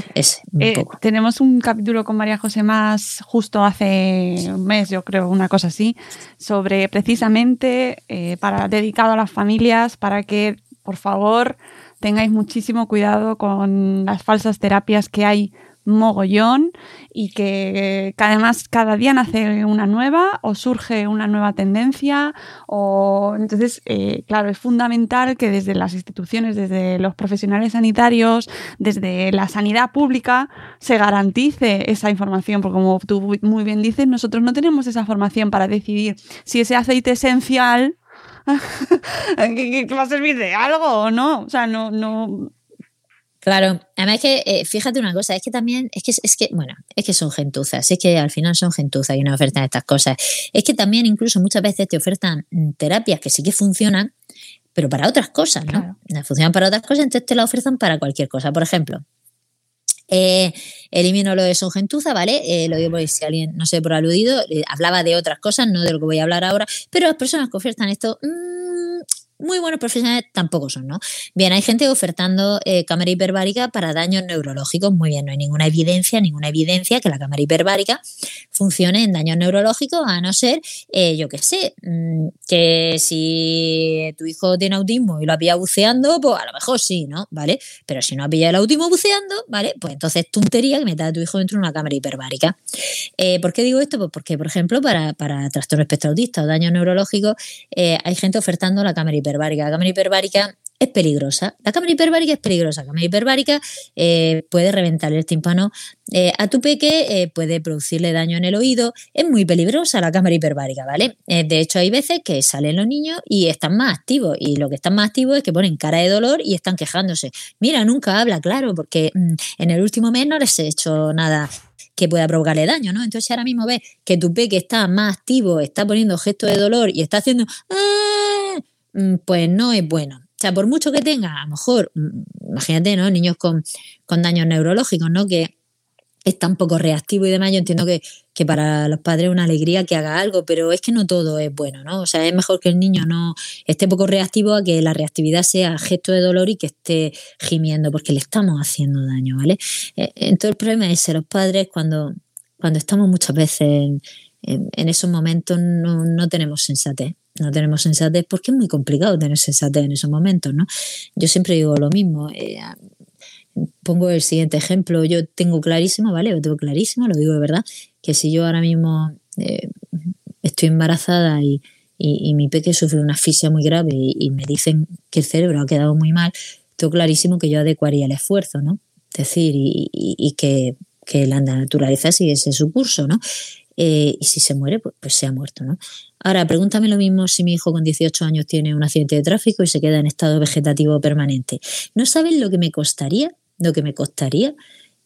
eh, tenemos un capítulo con María José Más justo hace un mes, yo creo, una cosa así, sobre precisamente eh, para dedicado a las familias para que, por favor, tengáis muchísimo cuidado con las falsas terapias que hay mogollón y que, además cada día nace una nueva o surge una nueva tendencia o entonces eh, claro es fundamental que desde las instituciones desde los profesionales sanitarios desde la sanidad pública se garantice esa información porque como tú muy bien dices nosotros no tenemos esa formación para decidir si ese aceite esencial va a servir de algo o no. O sea no no
Claro, además es que, eh, fíjate una cosa, es que también, es que, es que, bueno, es que son gentuzas, es que al final son gentuzas y no ofertan estas cosas. Es que también incluso muchas veces te ofertan terapias que sí que funcionan, pero para otras cosas, ¿no? Funcionan para otras cosas, entonces te la ofrecen para cualquier cosa. Por ejemplo, eh, elimino lo de son gentuza, ¿vale? Eh, lo digo por si alguien no sé por aludido, hablaba de otras cosas, no de lo que voy a hablar ahora, pero las personas que ofertan esto, mmm, muy buenos profesionales tampoco son, ¿no? Bien, hay gente ofertando eh, cámara hiperbárica para daños neurológicos. Muy bien, no hay ninguna evidencia, ninguna evidencia que la cámara hiperbárica funcione en daños neurológicos, a no ser, eh, yo qué sé, mm, que si tu hijo tiene autismo y lo ha pillado buceando, pues a lo mejor sí, ¿no? ¿Vale? Pero si no ha pillado el autismo buceando, ¿vale? Pues entonces es tontería que metas a tu hijo dentro de una cámara hiperbárica. Eh, ¿Por qué digo esto? Pues porque, por ejemplo, para, para trastorno espectro autista o daños neurológicos, hay gente ofertando la cámara hiperbárica hiperbárica. La cámara hiperbárica es peligrosa. La cámara hiperbárica es peligrosa. La cámara hiperbárica eh, puede reventar el tímpano eh, a tu peque, eh, puede producirle daño en el oído. Es muy peligrosa la cámara hiperbárica, ¿vale? de hecho, hay veces que salen los niños y están más activos. Y lo que están más activos es que ponen cara de dolor y están quejándose. Mira, nunca habla, claro, porque mm, en el último mes no les he hecho nada que pueda provocarle daño, ¿no? Entonces ahora mismo ves que tu peque está más activo, está poniendo gestos de dolor y está haciendo... ¡Ah! Mm, pues no es bueno. O sea, por mucho que tenga, a lo mejor, mm, imagínate, ¿no? Niños con, daños neurológicos, ¿no? Que es tan poco reactivo y demás, yo entiendo que, para los padres es una alegría que haga algo, pero es que no todo es bueno, ¿no? O sea, es mejor que el niño no esté poco reactivo a que la reactividad sea gesto de dolor y que esté gimiendo, porque le estamos haciendo daño, ¿vale? Eh, entonces el problema es que los padres cuando, cuando estamos muchas veces en, en, esos momentos no, no tenemos sensatez no tenemos sensatez porque es muy complicado tener sensatez en esos momentos, ¿no? Yo siempre digo lo mismo. Eh, pongo el siguiente ejemplo. Yo tengo clarísimo, ¿vale? Yo tengo clarísimo, lo digo de verdad, que si yo ahora mismo eh, estoy embarazada y, mi peque sufre una asfixia muy grave y, me dicen que el cerebro ha quedado muy mal, tengo clarísimo que yo adecuaría el esfuerzo, ¿no? Es decir, y, que, que la naturaleza siguiese su curso, ¿no? Eh, y si se muere, pues, pues, se ha muerto, ¿no? Ahora, pregúntame lo mismo si mi hijo con 18 años tiene un accidente de tráfico y se queda en estado vegetativo permanente. ¿No saben lo que me costaría lo que me costaría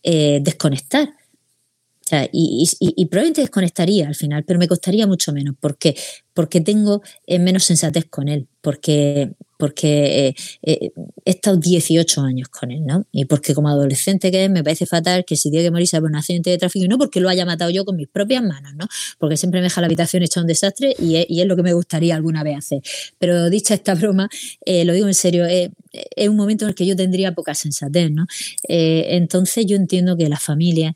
eh, desconectar. O sea, y, y, probablemente desconectaría al final, pero me costaría mucho menos. ¿Por qué? Porque tengo eh, menos sensatez con él, porque porque eh, eh, he estado 18 años con él, ¿no? Y porque como adolescente que es, me parece fatal que si tiene que morirse por un accidente de tráfico, y no porque lo haya matado yo con mis propias manos, ¿no? Porque siempre me deja la habitación hecha un desastre y es, lo que me gustaría alguna vez hacer. Pero dicha esta broma, eh, lo digo en serio, es un momento en el que yo tendría poca sensatez, ¿no? entonces yo entiendo que las familias,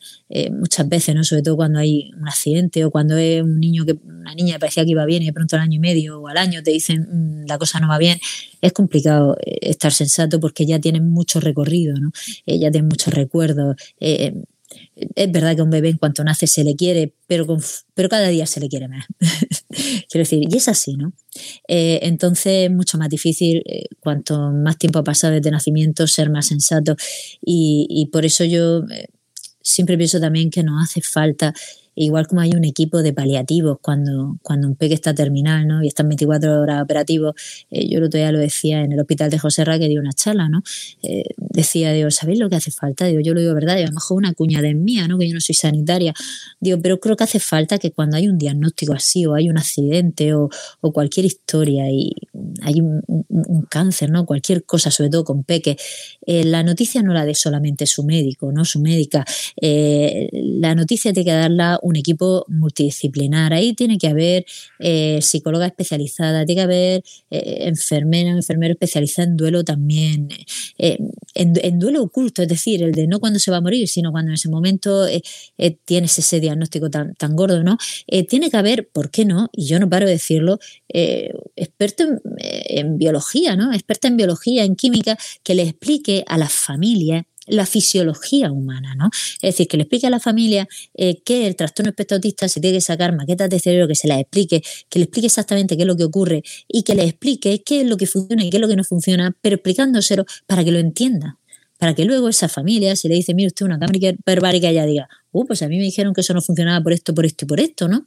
muchas veces, ¿no? Sobre todo cuando hay un accidente o cuando es un niño que, una niña parecía que iba bien y de pronto al año y medio o al año te dicen mm, la cosa no va bien, es complicado eh, estar sensato porque ya tienen mucho recorrido, ¿no? Eh, ya tienen muchos recuerdos. Eh, es verdad que a un bebé en cuanto nace se le quiere, pero, pero cada día se le quiere más. Quiero decir, y es así, ¿no? entonces es mucho más difícil, cuanto más tiempo ha pasado desde nacimiento, ser más sensato. Y, y por eso yo siempre pienso también que nos hace falta igual como hay un equipo de paliativos cuando, cuando un peque está terminal ¿no? y están 24 horas operativos, eh, yo el otro día lo decía en el hospital de José Ra que dio una charla, ¿no? Eh, decía, digo, ¿sabéis lo que hace falta? Digo, yo lo digo verdad, y a lo mejor una cuñada en mía, ¿no? que yo no soy sanitaria, digo, pero creo que hace falta que cuando hay un diagnóstico así o hay un accidente o, cualquier historia y hay un, un, cáncer, ¿no? cualquier cosa, sobre todo con peque, eh, la noticia no la dé solamente su médico, ¿no? su médica, la noticia tiene que darla un equipo multidisciplinar. Ahí tiene que haber eh, psicóloga especializada, tiene que haber eh, enfermera, enfermero especializado en duelo también, eh, en, duelo oculto, es decir, el de no cuando se va a morir, sino cuando en ese momento tienes ese diagnóstico tan, tan gordo, ¿no? tiene que haber, ¿por qué no? Y yo no paro de decirlo, experto en, en biología, ¿no? Experta en biología, en química, que le explique a las familias la fisiología humana, ¿no? Es decir, que le explique a la familia eh, que el trastorno espectro autista se tiene que sacar maquetas de cerebro, que se las explique, que le explique exactamente qué es lo que ocurre y que le explique qué es lo que funciona y qué es lo que no funciona, pero explicándoselo para que lo entienda para que luego esa familia, si le dice, mire usted una cámara hiperbárica, ella diga, uh, pues a mí me dijeron que eso no funcionaba por esto, por esto y por esto, ¿no?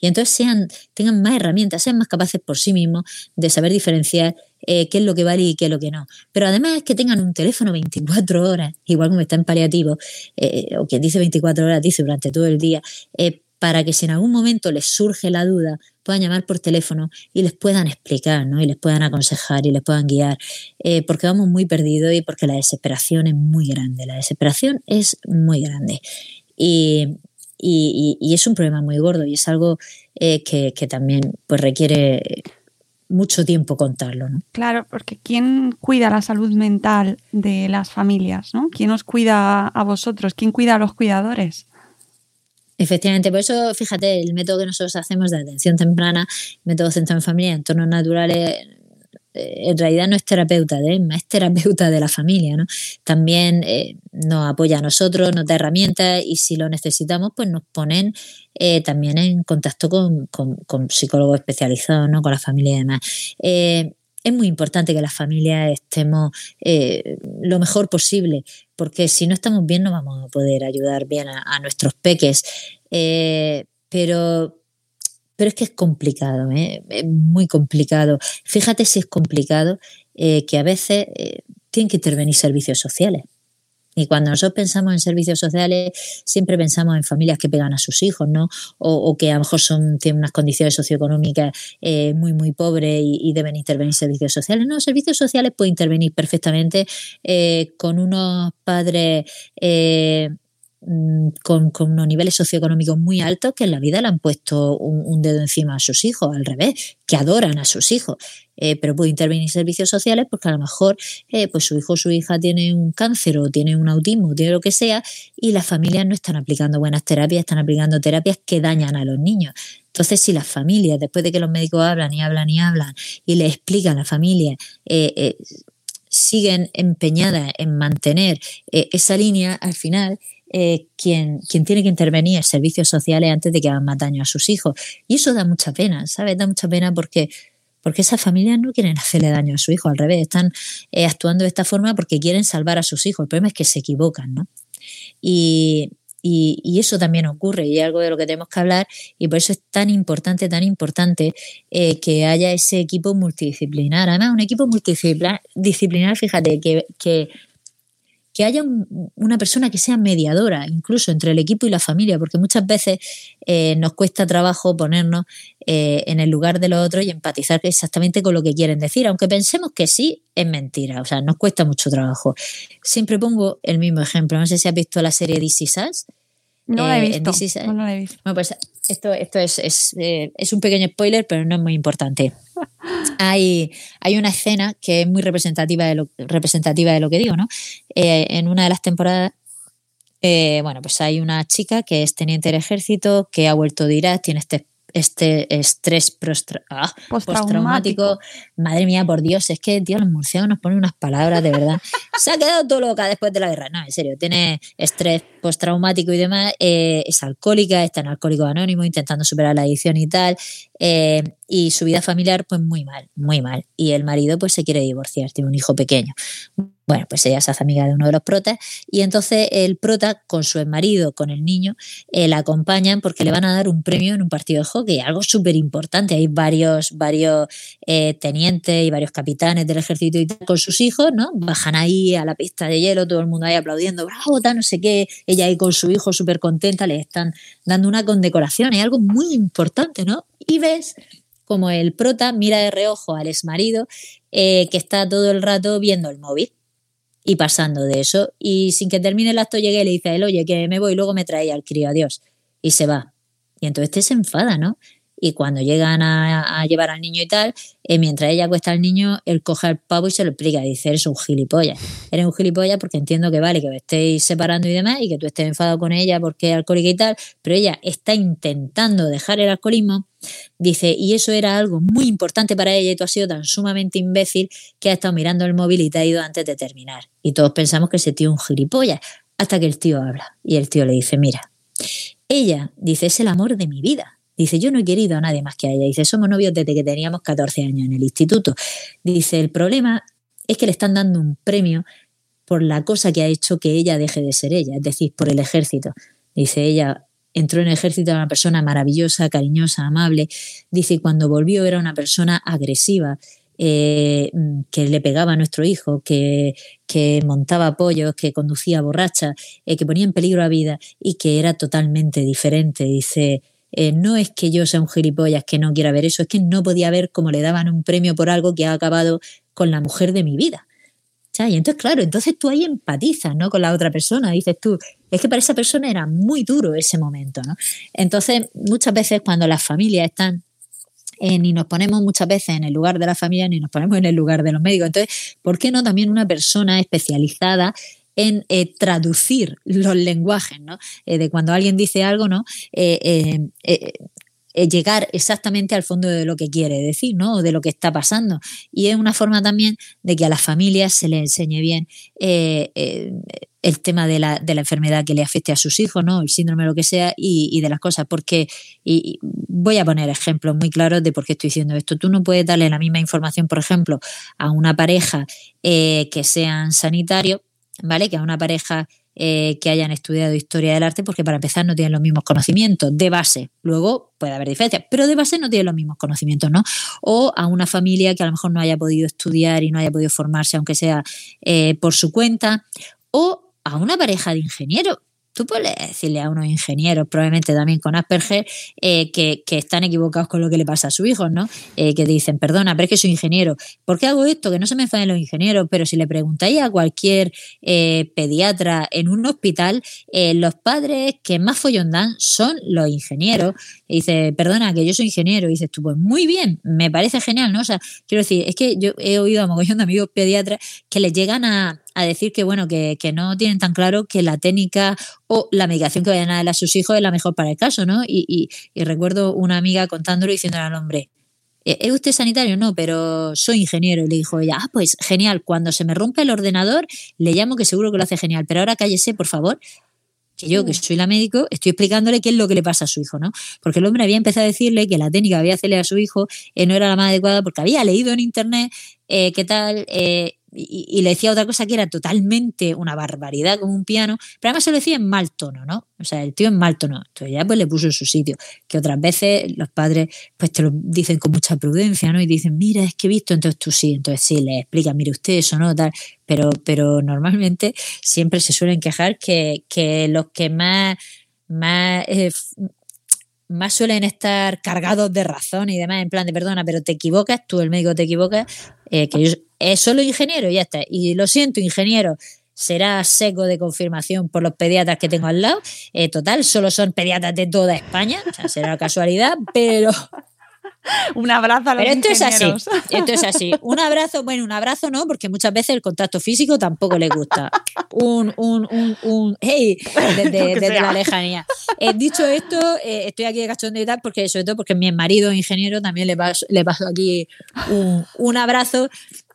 Y entonces sean, tengan más herramientas, sean más capaces por sí mismos de saber diferenciar eh, qué es lo que vale y qué es lo que no. Pero además es que tengan un teléfono 24 horas, igual como está en paliativo, eh, o quien dice 24 horas dice durante todo el día, eh, para que si en algún momento les surge la duda, puedan llamar por teléfono y les puedan explicar, ¿no? Y les puedan aconsejar y les puedan guiar, porque vamos muy perdidos y porque la desesperación es muy grande. La desesperación es muy grande. Y, es un problema muy gordo y es algo eh, que, también pues, requiere mucho tiempo contarlo. ¿no?
Claro, porque ¿quién cuida la salud mental de las familias? ¿no? ¿Quién os cuida a vosotros? ¿Quién cuida a los cuidadores?
Efectivamente, por eso, fíjate, el método que nosotros hacemos de atención temprana, método centrado en familia, en entornos naturales, en realidad no es terapeuta de es terapeuta de la familia, ¿no? También eh, nos apoya a nosotros, nos da herramientas y si lo necesitamos, pues nos ponen eh, también en contacto con, con, psicólogos especializados, ¿no? Con la familia y demás es muy importante que las familias estemos eh, lo mejor posible, porque si no estamos bien no vamos a poder ayudar bien a, nuestros peques. Eh, pero, pero es que es complicado, ¿eh? es muy complicado. Fíjate si es complicado que a veces tienen que intervenir servicios sociales. Y cuando nosotros pensamos en servicios sociales, siempre pensamos en familias que pegan a sus hijos, ¿no? O, que a lo mejor son, tienen unas condiciones socioeconómicas eh, muy, muy pobres y, deben intervenir servicios sociales. No, servicios sociales pueden intervenir perfectamente eh, con unos padres eh, Mm, con, unos niveles socioeconómicos muy altos que en la vida le han puesto un, dedo encima a sus hijos, al revés, que adoran a sus hijos. Eh, pero puede intervenir servicios sociales porque a lo mejor eh, pues su hijo o su hija tiene un cáncer o tiene un autismo o tiene lo que sea y las familias no están aplicando buenas terapias, están aplicando terapias que dañan a los niños. Entonces, si las familias, después de que los médicos hablan y hablan y hablan y le explican a la familia, eh, siguen empeñadas en mantener esa línea, al final eh, quien, quien tiene que intervenir en servicios sociales antes de que hagan más daño a sus hijos. Y eso da mucha pena, ¿sabes? Da mucha pena porque, porque esas familias no quieren hacerle daño a su hijo, al revés, están eh, actuando de esta forma porque quieren salvar a sus hijos. El problema es que se equivocan, ¿no? Y, y, eso también ocurre y es algo de lo que tenemos que hablar y por eso es tan importante, tan importante eh, que haya ese equipo multidisciplinar. Además, un equipo multidisciplinar, fíjate, que, que que haya una persona que sea mediadora, incluso entre el equipo y la familia, porque muchas veces eh, nos cuesta trabajo ponernos eh, en el lugar de los otros y empatizar exactamente con lo que quieren decir, aunque pensemos que sí, es mentira, o sea, nos cuesta mucho trabajo. Siempre pongo el mismo ejemplo, no sé si has visto la serie DC Sass.
No la he visto. No la he visto.
Bueno, pues esto, esto es, es, es, un pequeño spoiler, pero no es muy importante. hay, hay una escena que es muy representativa de lo, representativa de lo que digo, ¿no? Eh, en una de las temporadas, eh, bueno, pues hay una chica que es teniente del ejército, que ha vuelto de Irak, tiene este este estrés ah, postraumático. Madre mía, por Dios, es que, tío, los murciélagos nos ponen unas palabras de verdad. Se ha quedado todo loca después de la guerra. No, en serio, tiene estrés postraumático y demás. Eh, es alcohólica, está en alcohólico anónimo, intentando superar la adicción y tal. Eh, y su vida familiar, pues muy mal, muy mal. Y el marido, pues se quiere divorciar, tiene un hijo pequeño. Bueno, pues ella se hace amiga de uno de los protas y entonces el prota con su marido, con el niño, eh, la acompañan porque le van a dar un premio en un partido de hockey, algo súper importante. Hay varios, varios eh, tenientes y varios capitanes del ejército y tal con sus hijos, ¿no? Bajan ahí a la pista de hielo, todo el mundo ahí aplaudiendo, bravo, no sé qué. Ella ahí con su hijo súper contenta, le están dando una condecoración, es algo muy importante, ¿no? Y ves como el prota mira de reojo al exmarido eh, que está todo el rato viendo el móvil y pasando de eso. Y sin que termine el acto llegue y le dice a él, oye, que me voy, luego me trae al crío, adiós. Y se va. Y entonces este se enfada, ¿no? Y cuando llegan a, llevar al niño y tal, eh, mientras ella cuesta al niño, él coge al pavo y se lo explica. Dice, eres un gilipollas. Eres un gilipollas porque entiendo que vale, que os estéis separando y demás, y que tú estés enfadado con ella porque es alcohólica y tal, pero ella está intentando dejar el alcoholismo. Dice, y eso era algo muy importante para ella y tú has sido tan sumamente imbécil que has estado mirando el móvil y te ha ido antes de terminar. Y todos pensamos que ese tío es un gilipollas, hasta que el tío habla. Y el tío le dice, mira, ella, dice, es el amor de mi vida. Dice, yo no he querido a nadie más que a ella. Dice, somos novios desde que teníamos 14 años en el instituto. Dice, el problema es que le están dando un premio por la cosa que ha hecho que ella deje de ser ella, es decir, por el ejército. Dice, ella entró en el ejército, era una persona maravillosa, cariñosa, amable. Dice, cuando volvió era una persona agresiva, eh, que le pegaba a nuestro hijo, que, que montaba pollos, que conducía borracha, eh, que ponía en peligro la vida y que era totalmente diferente. Dice, eh, no es que yo sea un gilipollas que no quiera ver eso, es que no podía ver cómo le daban un premio por algo que ha acabado con la mujer de mi vida. Y entonces, claro, entonces tú ahí empatizas, ¿no? Con la otra persona, dices tú, es que para esa persona era muy duro ese momento, ¿no? Entonces, muchas veces cuando las familias están ni nos ponemos muchas veces en el lugar de la familia ni nos ponemos en el lugar de los médicos. Entonces, ¿por qué no también una persona especializada en eh, traducir los lenguajes, ¿no? Eh, de cuando alguien dice algo, ¿no? Eh, llegar exactamente al fondo de lo que quiere decir, ¿no? De lo que está pasando. Y es una forma también de que a las familias se les enseñe bien el tema de la, de la, enfermedad que le afecte a sus hijos, ¿no? El síndrome, lo que sea, y, de las cosas. Porque, y voy a poner ejemplos muy claros de por qué estoy diciendo esto. Tú no puedes darle la misma información, por ejemplo, a una pareja que sean sanitarios ¿vale? Que a una pareja eh, que hayan estudiado historia del arte, porque para empezar no tienen los mismos conocimientos de base. Luego puede haber diferencias, pero de base no tienen los mismos conocimientos, ¿no? O a una familia que a lo mejor no haya podido estudiar y no haya podido formarse, aunque sea eh, por su cuenta. O a una pareja de ingenieros tú puedes decirle a unos ingenieros, probablemente también con Asperger, eh, que, están equivocados con lo que le pasa a su hijo, ¿no? Eh, que dicen, perdona, pero es que soy ingeniero. ¿Por qué hago esto? Que no se me enfaden los ingenieros, pero si le preguntáis a cualquier eh, pediatra en un hospital, los padres que más follón dan son los ingenieros. Y dice, perdona, que yo soy ingeniero. Y dices tú, pues muy bien, me parece genial, ¿no? O sea, quiero decir, es que yo he oído a mogollón de amigos pediatras que les llegan a, a decir que, bueno, que, no tienen tan claro que la técnica o la medicación que vayan a dar a sus hijos es la mejor para el caso, ¿no? Y, recuerdo una amiga contándolo y diciéndole al hombre, ¿E-, ¿es usted sanitario? No, pero soy ingeniero. Y le dijo ella, ah, pues genial, cuando se me rompe el ordenador, le llamo que seguro que lo hace genial, pero ahora cállese, por favor, que yo, que soy la médico, estoy explicándole qué es lo que le pasa a su hijo, ¿no? Porque el hombre había empezado a decirle que la técnica que había hacerle a su hijo eh, no era la más adecuada porque había leído en internet eh, qué tal, eh, y, le decía otra cosa que era totalmente una barbaridad como un piano, pero además se lo decía en mal tono, ¿no? O sea, el tío en mal tono. Entonces ya pues le puso en su sitio, que otras veces los padres pues te lo dicen con mucha prudencia, ¿no? Y dicen, mira, es que he visto, entonces tú sí, entonces sí, le explica, mire usted eso, ¿no? Tal, pero, pero normalmente siempre se suelen quejar que, que los que más, más eh, más suelen estar cargados de razón y demás, en plan de perdona, pero te equivocas, tú el médico te equivocas, eh, que yo es solo ingeniero y ya está. Y lo siento, ingeniero, será seco de confirmación por los pediatras que tengo al lado. Eh, total, solo son pediatras de toda España, o sea, será casualidad, pero
un abrazo a los
Pero esto es así, esto es así. Un abrazo, bueno, un abrazo no, porque muchas veces el contacto físico tampoco le gusta. Un, un, un, un hey, desde, la lejanía. Eh, dicho esto, eh, estoy aquí de cachondeo y tal, porque sobre todo porque mi marido ingeniero también le paso, le paso aquí un, un abrazo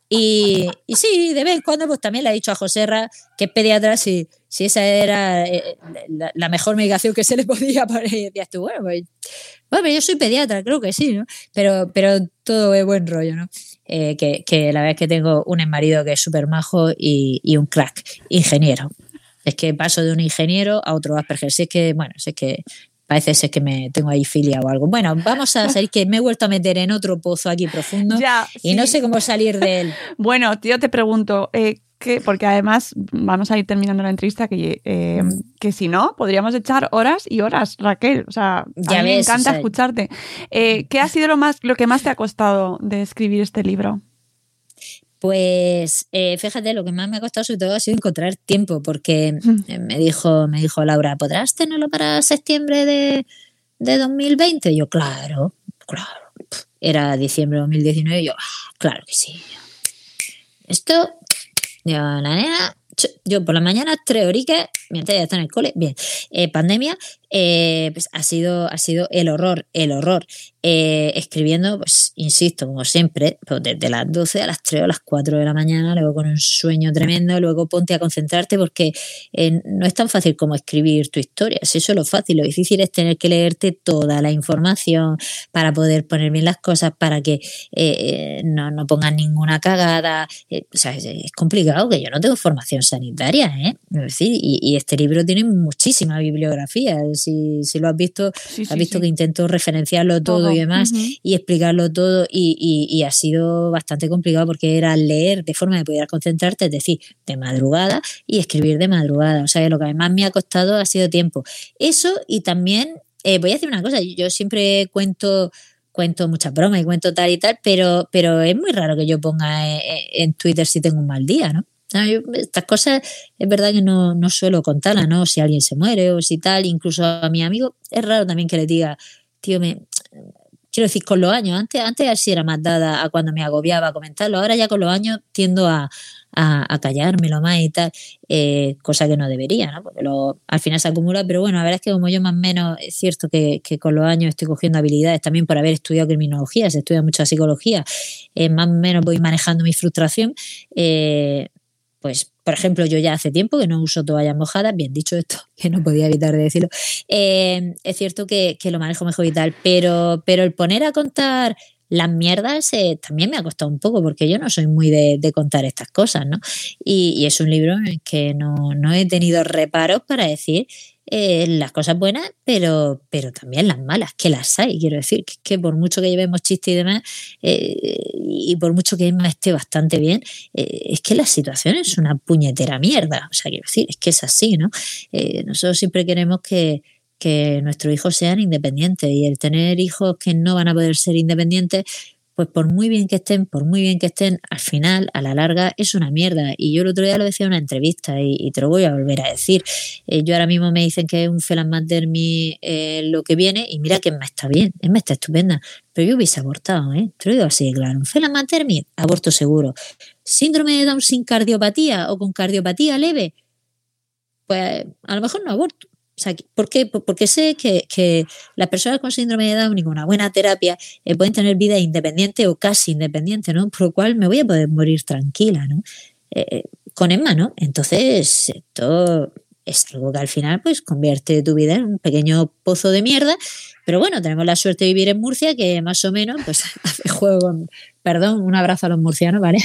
y, y, sí, de vez en cuando pues también le ha dicho a Joserra que es pediatra si, si esa era eh, la, mejor medicación que se le podía poner. Y decías tú, bueno, pues, bueno, yo soy pediatra, creo que sí, ¿no? Pero, pero todo es buen rollo, ¿no? Eh, que, que, la verdad es que tengo un marido que es súper majo y, y, un crack, ingeniero. Es que paso de un ingeniero a otro Asperger. Si es que, bueno, si es que parece ser que me tengo ahí filia o algo. Bueno, vamos a salir que me he vuelto a meter en otro pozo aquí profundo y no sé cómo salir de él.
Bueno, tío, te pregunto, eh, que, porque además vamos a ir terminando la entrevista, que, eh, que si no, podríamos echar horas y horas, Raquel. O sea, a mí me encanta escucharte. Eh, ¿Qué ha sido lo, más, lo que más te ha costado de escribir este libro?
Pues eh, fíjate, lo que más me ha costado sobre todo ha sido encontrar tiempo, porque eh, me dijo, me dijo Laura, ¿podrás tenerlo para septiembre de, de 2020? Y yo, claro, claro. Era diciembre de 2019 y yo, ah, claro que sí. Esto, yo, la nena, yo por la mañana tres horitas, mientras ya está en el cole, bien. Eh, pandemia, pues ha sido, ha sido el horror, el horror. Eh, escribiendo, pues insisto, como siempre, pues desde las 12 a las 3 o las 4 de la mañana, luego con un sueño tremendo, luego ponte a concentrarte porque eh, no es tan fácil como escribir tu historia, si eso es lo fácil, lo difícil es tener que leerte toda la información para poder poner bien las cosas, para que eh, no, no pongas ninguna cagada, o sea, es, complicado, que yo no tengo formación sanitaria, ¿eh? decir, y, este libro tiene muchísima bibliografía, si, si lo has visto, has visto que intento referenciarlo todo y demás, y explicarlo todo, y, y, ha sido bastante complicado porque era leer de forma de poder concentrarte, es decir, de madrugada, y escribir de madrugada. O sea, que lo que además me ha costado ha sido tiempo. Eso, y también, eh, voy a decir una cosa, yo siempre cuento cuento muchas bromas y cuento tal y tal, pero, pero es muy raro que yo ponga eh, eh, en, Twitter si tengo un mal día, ¿no? Estas cosas es verdad que no, no suelo contarlas, ¿no? Si alguien se muere o si tal, incluso a mi amigo, es raro también que le diga, tío, me, quiero decir, con los años, antes, antes así era más dada a cuando me agobiaba a comentarlo, ahora ya con los años tiendo a, a, callármelo más y tal, eh, cosa que no debería, ¿no? Porque lo, al final se acumula, pero bueno, la verdad es que como yo más o menos, es cierto que, que con los años estoy cogiendo habilidades también por haber estudiado criminología, se estudia mucha psicología, eh, más o menos voy manejando mi frustración, eh, pues por ejemplo, yo ya hace tiempo que no uso toallas mojadas, bien dicho esto, que no podía evitar de decirlo. Eh, es cierto que, lo manejo mejor y tal, pero, pero el poner a contar las mierdas eh, también me ha costado un poco porque yo no soy muy de, contar estas cosas, ¿no? Y, es un libro en el que no, no he tenido reparos para decir eh, las cosas buenas, pero, pero también las malas, que las hay, quiero decir, que, por mucho que llevemos chiste y demás, eh, y por mucho que Emma esté bastante bien, eh, es que la situación es una puñetera mierda, o sea, quiero decir, es que es así, ¿no? nosotros siempre queremos que, que nuestros hijos sean independientes y el tener hijos que no van a poder ser independientes pues por muy bien que estén, por muy bien que estén, al final, a la larga, es una mierda. Y yo el otro día lo decía en una entrevista y, te lo voy a volver a decir. Eh, yo ahora mismo me dicen que es un Felan Matermi eh, lo que viene y mira que me está bien, me está estupenda. Pero yo hubiese abortado, ¿eh? Te lo digo así, claro. Un Felan Matermi, aborto seguro. Síndrome de Down sin cardiopatía o con cardiopatía leve, pues a lo mejor no aborto. O sea, ¿por qué? Porque sé que, las personas con síndrome de Down y una buena terapia eh, pueden tener vida independiente o casi independiente, ¿no? Por lo cual me voy a poder morir tranquila, ¿no? Eh, eh, con Emma, ¿no? Entonces, esto es algo que al final pues convierte tu vida en un pequeño pozo de mierda. Pero bueno, tenemos la suerte de vivir en Murcia, que más o menos pues juego. Perdón, un abrazo a los murcianos, ¿vale?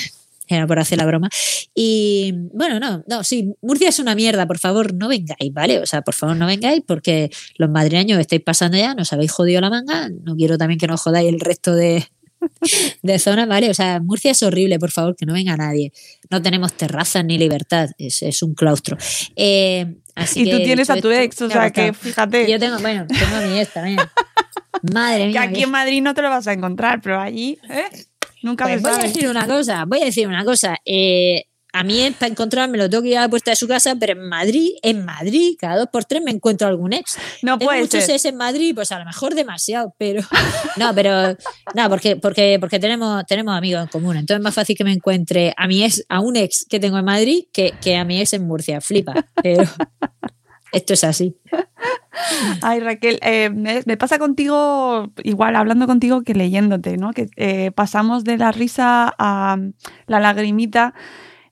Era por hacer la broma. Y bueno, no, no, sí, Murcia es una mierda, por favor, no vengáis, ¿vale? O sea, por favor, no vengáis porque los madrileños estáis pasando ya, nos habéis jodido la manga, no quiero también que nos jodáis el resto de, de zonas, ¿vale? O sea, Murcia es horrible, por favor, que no venga nadie. No tenemos terrazas ni libertad, es, un claustro. Eh, así
y tú tienes a tu ex, o sea, que fíjate.
Yo tengo, bueno, tengo a mi ex también. Madre mía.
Que aquí en Madrid no te lo vas a encontrar, pero allí, ¿eh? Nunca
pues voy a decir una cosa, voy a decir una cosa. Eh, a mí para encontrarme lo tengo que ir a la puerta de su casa, pero en Madrid, en Madrid, cada dos por tres me encuentro algún ex.
No puede
muchos ex en Madrid, pues a lo mejor demasiado, pero no, pero no, porque, porque, porque tenemos, tenemos amigos en común. Entonces es más fácil que me encuentre a mi ex, a un ex que tengo en Madrid que, que a mi ex en Murcia. Flipa. Pero esto es así.
Ay, Raquel, eh, me, pasa contigo, igual hablando contigo que leyéndote, ¿no? Que eh, pasamos de la risa a la lagrimita.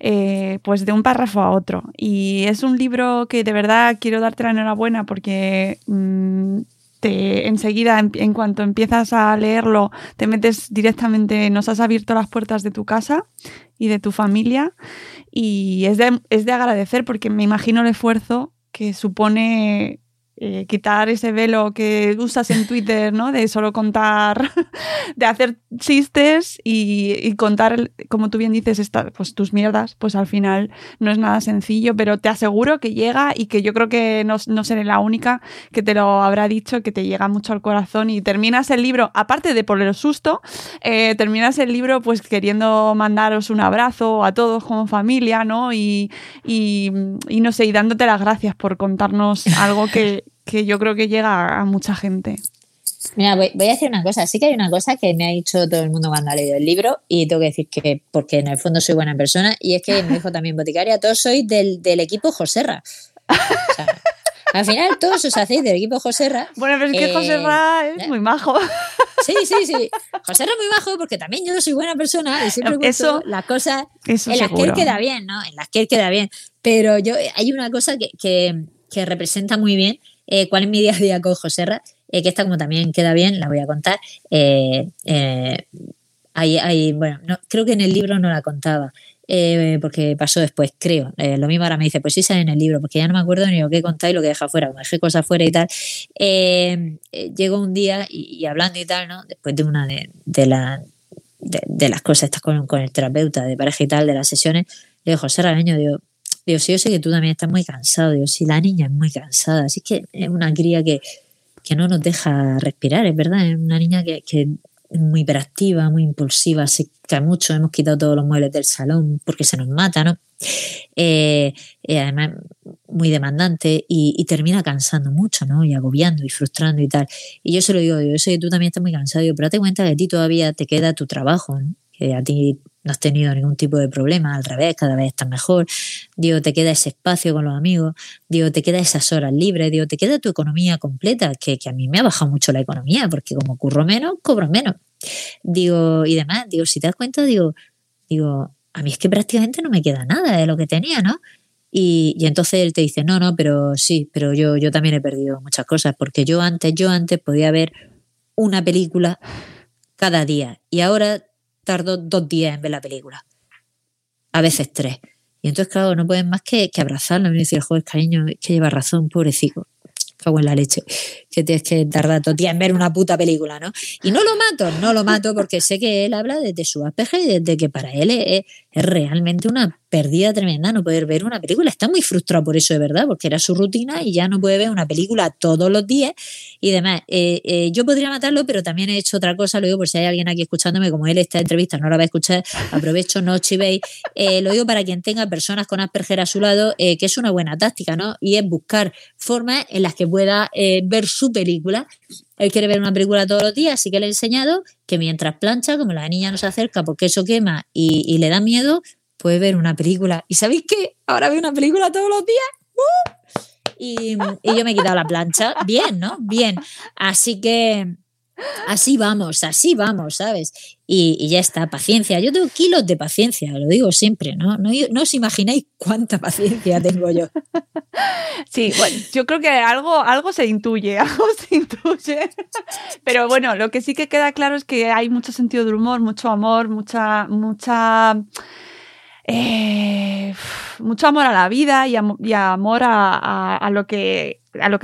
Eh, pues de un párrafo a otro. Y es un libro que de verdad quiero darte la enhorabuena porque mm, te, enseguida, en, cuanto empiezas a leerlo, te metes directamente, nos has abierto las puertas de tu casa y de tu familia. Y es de, es de agradecer porque me imagino el esfuerzo que supone eh, quitar ese velo que usas en Twitter, ¿no? De solo contar, de hacer chistes y, contar, como tú bien dices, esta, pues tus mierdas, pues al final no es nada sencillo, pero te aseguro que llega y que yo creo que no, seré la única que te lo habrá dicho, que te llega mucho al corazón y terminas el libro, aparte de por el susto, eh, terminas el libro pues queriendo mandaros un abrazo a todos como familia, ¿no? Y, y, y no sé, y dándote las gracias por contarnos algo que, que yo creo que llega a mucha gente.
Mira, voy, a decir una cosa. Sí que hay una cosa que me ha dicho todo el mundo cuando ha leído el libro y tengo que decir que, porque en el fondo soy buena persona, y es que me dijo también Boticaria, todos sois del, equipo Joserra. al final todos os hacéis del equipo Joserra.
Bueno, pero es que eh, Joserra es muy majo.
Sí, sí, sí. Joserra es muy majo porque también yo soy buena persona y siempre cuento las cosas en las que él queda bien, ¿no? En las que él queda bien. Pero yo hay una cosa que, que representa muy bien eh, cuál es mi día a día con Joserra, eh, que esta como también queda bien, la voy a contar. Eh, hay, bueno, creo que en el libro no la contaba. porque pasó después, creo. lo mismo ahora me dice, pues sí sale en el libro, porque ya no me acuerdo ni lo que contar y lo que deja fuera, como dejé cosas fuera y tal. llegó un día y, hablando y tal, ¿no? Después de una de, de, de, las cosas estas con, el terapeuta de pareja y tal, de las sesiones, le dijo, José Rabeño, digo, Digo, sí, yo sé que tú también estás muy cansado. Digo, sí, la niña es muy cansada. Así que es una cría que, no nos deja respirar, es verdad. Es una niña que, es muy hiperactiva, muy impulsiva, se cae mucho. Hemos quitado todos los muebles del salón porque se nos mata, ¿no? Eh, eh, además, muy demandante y, termina cansando mucho, ¿no? Y agobiando y frustrando y tal. Y yo se lo digo, yo sé que tú también estás muy cansado, digo, pero date cuenta que a ti todavía te queda tu trabajo, ¿no? Que a ti no has tenido ningún tipo de problema, al revés, cada vez estás mejor, digo, te queda ese espacio con los amigos, digo, te queda esas horas libres, digo, te queda tu economía completa, que, a mí me ha bajado mucho la economía, porque como curro menos, cobro menos. Digo, y demás, digo, si te das cuenta, digo, digo, a mí es que prácticamente no me queda nada de lo que tenía, ¿no? Y, y, entonces él te dice, no, no, pero sí, pero yo, yo también he perdido muchas cosas, porque yo antes, yo antes podía ver una película cada día y ahora tardo dos días en ver la película. A veces tres. Y entonces, claro, no pueden más que, que abrazarlo y decir, joder, cariño, que lleva razón, pobrecito cago en la leche, que tienes que tardar todo el día en ver una puta película, ¿no? Y no lo mato, no lo mato porque sé que él habla desde su aspecto y desde que para él es, realmente una pérdida tremenda no poder ver una película. Está muy frustrado por eso, de verdad, porque era su rutina y ya no puede ver una película todos los días y demás. Eh, eh, yo podría matarlo, pero también he hecho otra cosa, lo digo por si hay alguien aquí escuchándome, como él esta entrevista no la va a escuchar, aprovecho, no chivéis. Eh, lo digo para quien tenga personas con Asperger a su lado, que es una buena táctica, ¿no? Y es buscar formas en las que pueda ver su película él quiere ver una película todos los días, así que le he enseñado que mientras plancha, como la niña no se acerca porque eso quema y, le da miedo, puede ver una película. ¿Y sabéis qué? Ahora ve una película todos los días. ¡Uh! Y, y, yo me he quitado la plancha. Bien, ¿no? Bien. Así que Así vamos, así vamos, ¿sabes? Y, ya está, paciencia. Yo tengo kilos de paciencia, lo digo siempre, ¿no? No, no os imagináis cuánta paciencia tengo yo.
Sí, bueno, yo creo que algo, algo se intuye, algo se intuye. Pero bueno, lo que sí que queda claro es que hay mucho sentido del humor, mucho amor, mucha, mucha eh, mucho amor a la vida y, amor a, lo que,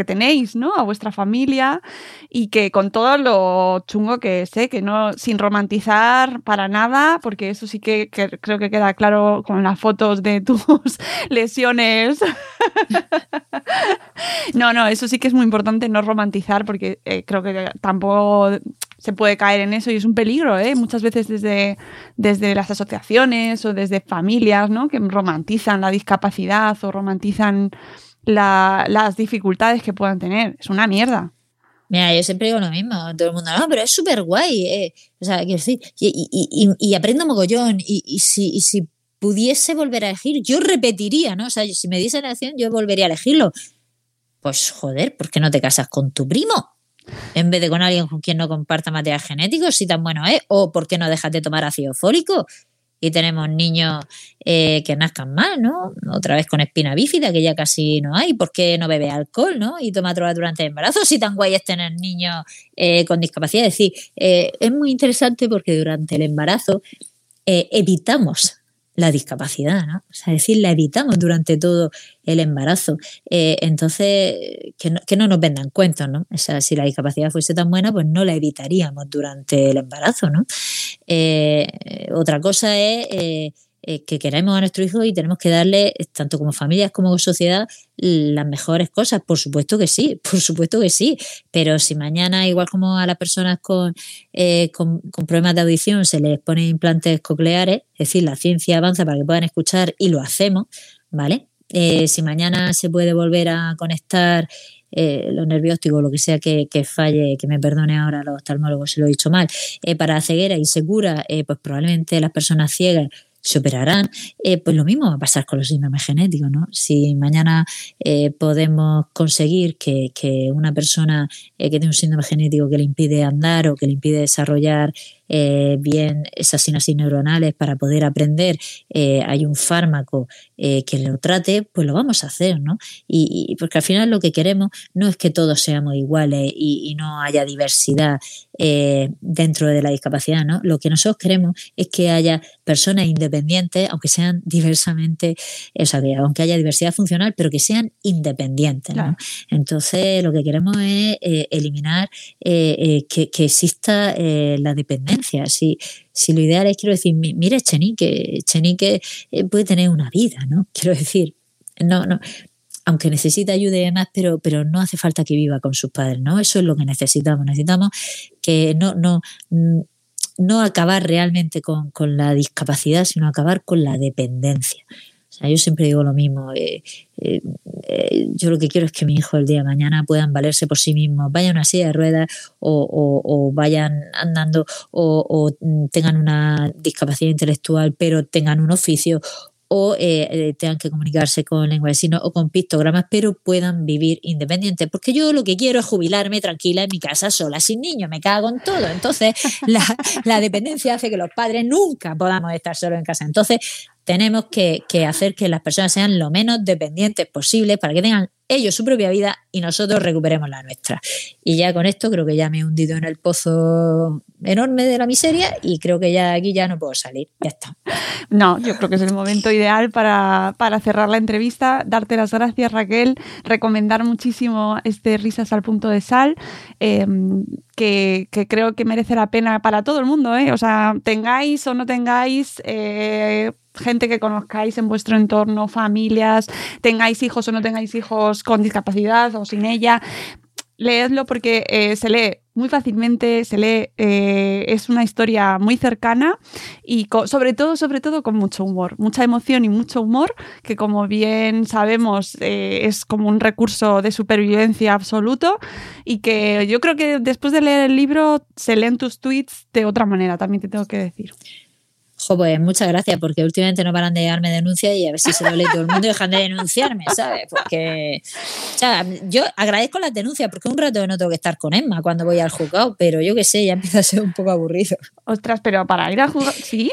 tenéis, ¿no? A vuestra familia y que con todo lo chungo que sé, que no, sin romantizar para nada, porque eso sí que, creo que queda claro con las fotos de tus lesiones. no, no, eso sí que es muy importante no romantizar porque eh, creo que tampoco se puede caer en eso y es un peligro, ¿eh? Muchas veces desde, desde las asociaciones o desde familias, ¿no? Que romantizan la discapacidad o romantizan las dificultades que puedan tener. Es una mierda.
Mira, yo siempre digo lo mismo, todo el mundo, no, pero es súper guay, eh". o sea, quiero decir, y, aprendo mogollón, y, si, si pudiese volver a elegir, yo repetiría, ¿no? O sea, si me diese la elección, yo volvería a elegirlo. Pues joder, ¿por qué no te casas con tu primo? En vez de con alguien con quien no comparta material genético, si tan bueno es, o por qué no dejas de tomar ácido fólico y tenemos niños eh, que nazcan mal, ¿no? Otra vez con espina bífida, que ya casi no hay, ¿por qué no bebe alcohol, ¿no? Y toma droga durante el embarazo, si tan guay es tener niños eh, con discapacidad. Es decir, eh, es muy interesante porque durante el embarazo evitamos la discapacidad, ¿no? O sea, es decir, la evitamos durante todo el embarazo. Eh, entonces, que no, que no, nos vendan cuentos, ¿no? O sea, si la discapacidad fuese tan buena, pues no la evitaríamos durante el embarazo, ¿no? Eh, otra cosa es eh, eh, que queremos a nuestro hijo y tenemos que darle, tanto como familias como sociedad, las mejores cosas. Por supuesto que sí, por supuesto que sí. Pero si mañana, igual como a las personas con, eh, con, problemas de audición, se les ponen implantes cocleares, es decir, la ciencia avanza para que puedan escuchar y lo hacemos, ¿vale? Eh, si mañana se puede volver a conectar los nervios ópticos, lo que sea que, falle, que me perdone ahora los oftalmólogos si lo he dicho mal, para ceguera insegura, pues probablemente las personas ciegas se operarán. Eh, pues lo mismo va a pasar con los síndromes genéticos, ¿no? Si mañana eh, podemos conseguir que, una persona eh, que tiene un síndrome genético que le impide andar o que le impide desarrollar eh, bien esas sinapsis neuronales para poder aprender, eh, hay un fármaco eh, que lo trate, pues lo vamos a hacer, ¿no? Y, porque al final lo que queremos no es que todos seamos iguales y, no haya diversidad dentro de la discapacidad, ¿no? Lo que nosotros queremos es que haya personas independientes, aunque sean diversamente, o sea, aunque haya diversidad funcional, pero que sean independientes, ¿no? Entonces, lo que queremos es eliminar que, que, exista la dependencia si, si lo ideal es, quiero decir, mire Chenique, Chenique eh, puede tener una vida, ¿no? Quiero decir, no, no, aunque necesita ayuda y demás, pero, pero no hace falta que viva con sus padres, ¿no? Eso es lo que necesitamos. Necesitamos que no, no, no acabar realmente con, con la discapacidad, sino acabar con la dependencia yo siempre digo lo mismo. Eh, eh, eh, yo lo que quiero es que mi hijo el día de mañana puedan valerse por sí mismos, vayan a una silla de ruedas o, vayan andando o, tengan una discapacidad intelectual, pero tengan un oficio o tengan que comunicarse con lengua de signos o con pictogramas, pero puedan vivir independientes. Porque yo lo que quiero es jubilarme tranquila en mi casa sola, sin niños, me cago en todo. Entonces, la dependencia hace que los padres nunca podamos estar solos en casa. Entonces, tenemos que, hacer que las personas sean lo menos dependientes posible para que tengan ellos su propia vida y nosotros recuperemos la nuestra. Y ya con esto creo que ya me he hundido en el pozo enorme de la miseria y creo que ya aquí ya no puedo salir. Ya está.
No, yo creo que es el momento ideal para, cerrar la entrevista. Darte las gracias, Raquel. Recomendar muchísimo este Risas al punto de sal. Em, que, creo que merece la pena para todo el mundo, ¿eh? O sea, tengáis o no tengáis eh, gente que conozcáis en vuestro entorno, familias, tengáis hijos o no tengáis hijos con discapacidad o sin ella, leedlo porque eh, se lee muy fácilmente, se lee, eh, es una historia muy cercana y sobre todo, sobre todo con mucho humor, mucha emoción y mucho humor, que como bien sabemos eh, es como un recurso de supervivencia absoluto y que yo creo que después de leer el libro se leen tus tweets de otra manera, también te tengo que decir
pues muchas gracias, porque últimamente no paran de darme denuncias y a ver si se lo lee todo el mundo y dejan de denunciarme, ¿sabes? Porque, o sea, yo agradezco las denuncias porque un rato no tengo que estar con Emma cuando voy al juzgado, pero yo qué sé, ya empieza a ser un poco aburrido.
Ostras, pero para ir al juzgado, ¿sí?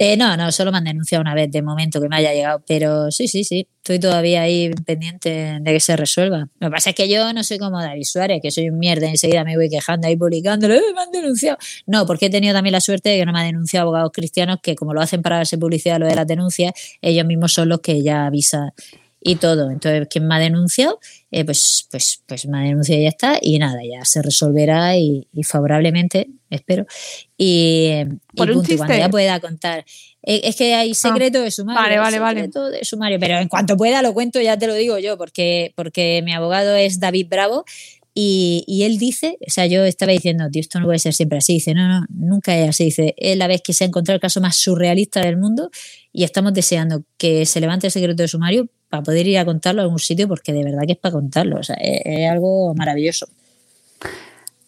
Eh, no, no, solo me han denunciado una vez de momento que me haya llegado, pero sí, sí, sí, estoy todavía ahí pendiente de que se resuelva. Lo que pasa es que yo no soy como David Suárez, que soy un mierda y enseguida me voy quejando ahí publicándolo, ¡eh, me han denunciado! No, porque he tenido también la suerte de que no me han denunciado abogados cristianos que como lo hacen para darse publicidad lo de las denuncias, ellos mismos son los que ya avisan y todo. Entonces, quien me ha denunciado, eh, pues, pues, pues me ha denunciado y ya está, y nada, ya se resolverá y, favorablemente, espero. Y,
Por un
cuando ya pueda contar. Eh, es que hay ah, secreto de sumario.
Vale, vale, vale.
de sumario, pero en cuanto pueda lo cuento, ya te lo digo yo, porque, porque mi abogado es David Bravo. Y, y, él dice, o sea, yo estaba diciendo, tío, esto no puede ser siempre así. Dice, no, no, nunca es así. Dice, es la vez que se ha encontrado el caso más surrealista del mundo y estamos deseando que se levante el secreto de sumario para poder ir a contarlo a algún sitio, porque de verdad que es para contarlo. O sea, es algo maravilloso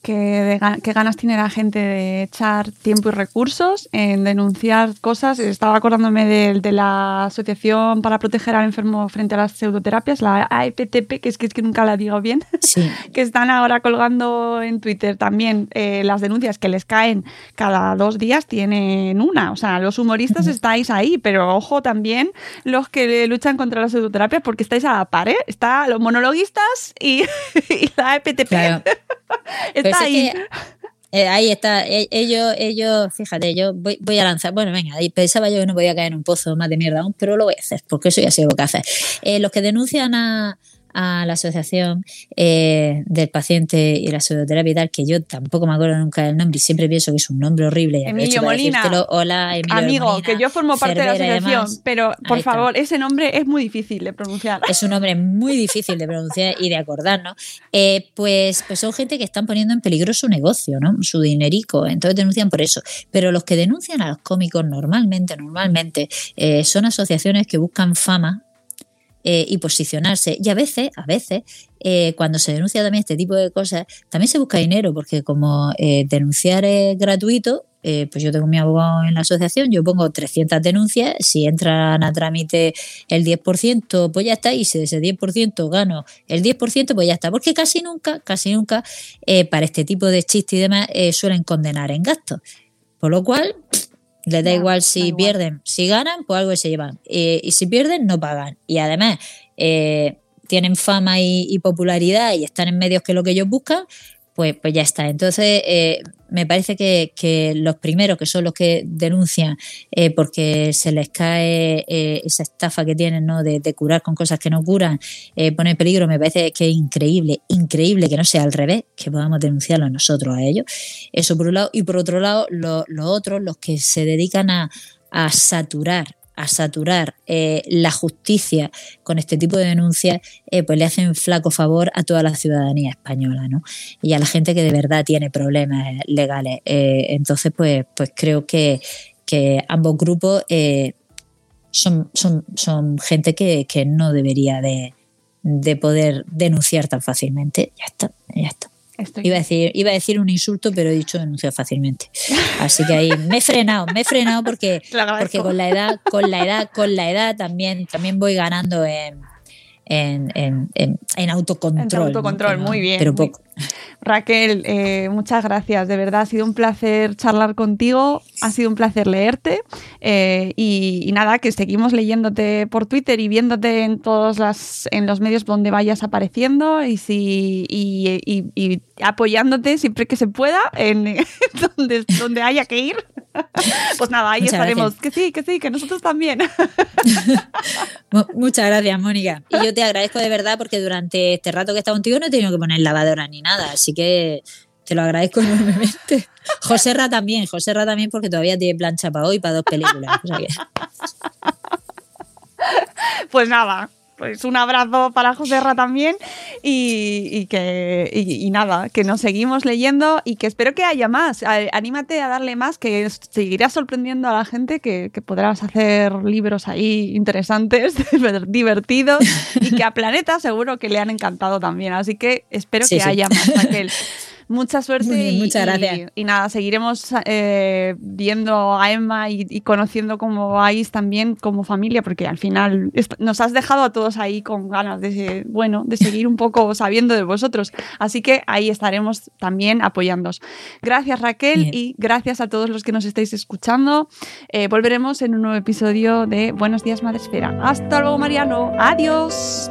qué, ganas tiene la gente de echar tiempo y recursos en denunciar cosas. Estaba acordándome de, la Asociación para Proteger al Enfermo frente a las Pseudoterapias, la AEPTP, que es que, es que nunca la digo bien, que están ahora colgando en Twitter también eh, las denuncias que les caen cada dos días, tienen una. O sea, los humoristas estáis ahí, pero ojo también los que luchan contra las pseudoterapias porque estáis a la par, ¿eh? Está los monologuistas y, la AEPTP.
Ahí. Eh, ahí está, e, ellos, ellos, fíjate, yo voy, voy, a lanzar, bueno, venga, pensaba yo que no podía caer en un pozo más de mierda aún, pero lo voy a hacer, porque eso ya sé lo que hacer. Eh, los que denuncian a, a la asociación eh, del paciente y la pseudoterapia y tal, que yo tampoco me acuerdo nunca del nombre y siempre pienso que es un nombre horrible.
Emilio Molina.
Hola, Emilio
Amigo, que yo formo parte de la asociación, pero por favor, ese nombre es muy difícil de pronunciar.
Es un nombre muy difícil de pronunciar y de acordarnos. Eh, pues, pues son gente que están poniendo en peligro su negocio, ¿no? Su dinerico. Entonces denuncian por eso. Pero los que denuncian a los cómicos normalmente, normalmente, eh, son asociaciones que buscan fama eh, y posicionarse. Y a veces, a veces, eh, cuando se denuncia también este tipo de cosas, también se busca dinero, porque como eh, denunciar es gratuito, pues yo tengo mi abogado en la asociación, yo pongo 300 denuncias, si entran a trámite el 10%, pues ya está, y si de ese 10% gano el 10%, pues ya está, porque casi nunca, casi nunca, para este tipo de chistes y demás, suelen condenar en gastos. Por lo cual, les da igual si pierden, si ganan, pues algo se llevan. Eh, y si pierden, no pagan. Y además, eh, tienen fama y, popularidad y están en medios que es lo que ellos buscan, pues, pues ya está. Entonces, eh, me parece que, los primeros, que son los que denuncian eh, porque se les cae eh, esa estafa que tienen ¿no? de, curar con cosas que no curan, pone en peligro, me parece que es increíble, increíble que no sea al revés, que podamos denunciarlo nosotros a ellos. Eso por un lado. Y por otro lado, los otros, los que se dedican a, a saturar a saturar eh, la justicia con este tipo de denuncias, eh, pues le hacen flaco favor a toda la ciudadanía española, ¿no? Y a la gente que de verdad tiene problemas legales. Eh, entonces, pues, pues creo que, que ambos grupos son, son, son, gente que, que no debería de, de poder denunciar tan fácilmente. Ya está, ya está. Iba, a decir, iba a decir un insulto, pero he dicho denunciar fácilmente. Así que ahí me he frenado, me he frenado porque, porque con la edad, con la edad, con la edad también, también voy ganando en, en, en, en autocontrol.
En autocontrol, muy bien.
Pero poco.
Raquel, eh, muchas gracias. De verdad, ha sido un placer charlar contigo, ha sido un placer leerte. Eh, y, nada, que seguimos leyéndote por Twitter y viéndote en todos las, en los medios donde vayas apareciendo y, si, y, apoyándote siempre que se pueda en donde, donde haya que ir. Pues nada, ahí estaremos. Que sí, que sí, que nosotros también.
Muchas gracias, Mónica. Y yo te agradezco de verdad porque durante este rato que he estado contigo no he tenido que poner lavadora ni nada, así que te lo agradezco enormemente. José Ra también, José Ra también porque todavía tiene plancha para hoy para dos películas.
Pues nada, pues un abrazo para José Ra también y, que y, nada, que nos seguimos leyendo y que espero que haya más. Anímate a darle más, que seguirás sorprendiendo a la gente, que, podrás hacer libros ahí interesantes, divertidos y que a Planeta seguro que le han encantado también. Así que espero que haya más, Raquel. Mucha suerte y,
muchas gracias.
Y, nada, seguiremos eh, viendo a Emma y, conociendo cómo vais también como familia, porque al final nos has dejado a todos ahí con ganas de, bueno, de seguir un poco sabiendo de vosotros. Así que ahí estaremos también apoyándoos. Gracias Raquel y gracias a todos los que nos estáis escuchando. Eh, volveremos en un nuevo episodio de Buenos días Madre Esfera. Hasta luego Mariano. Adiós.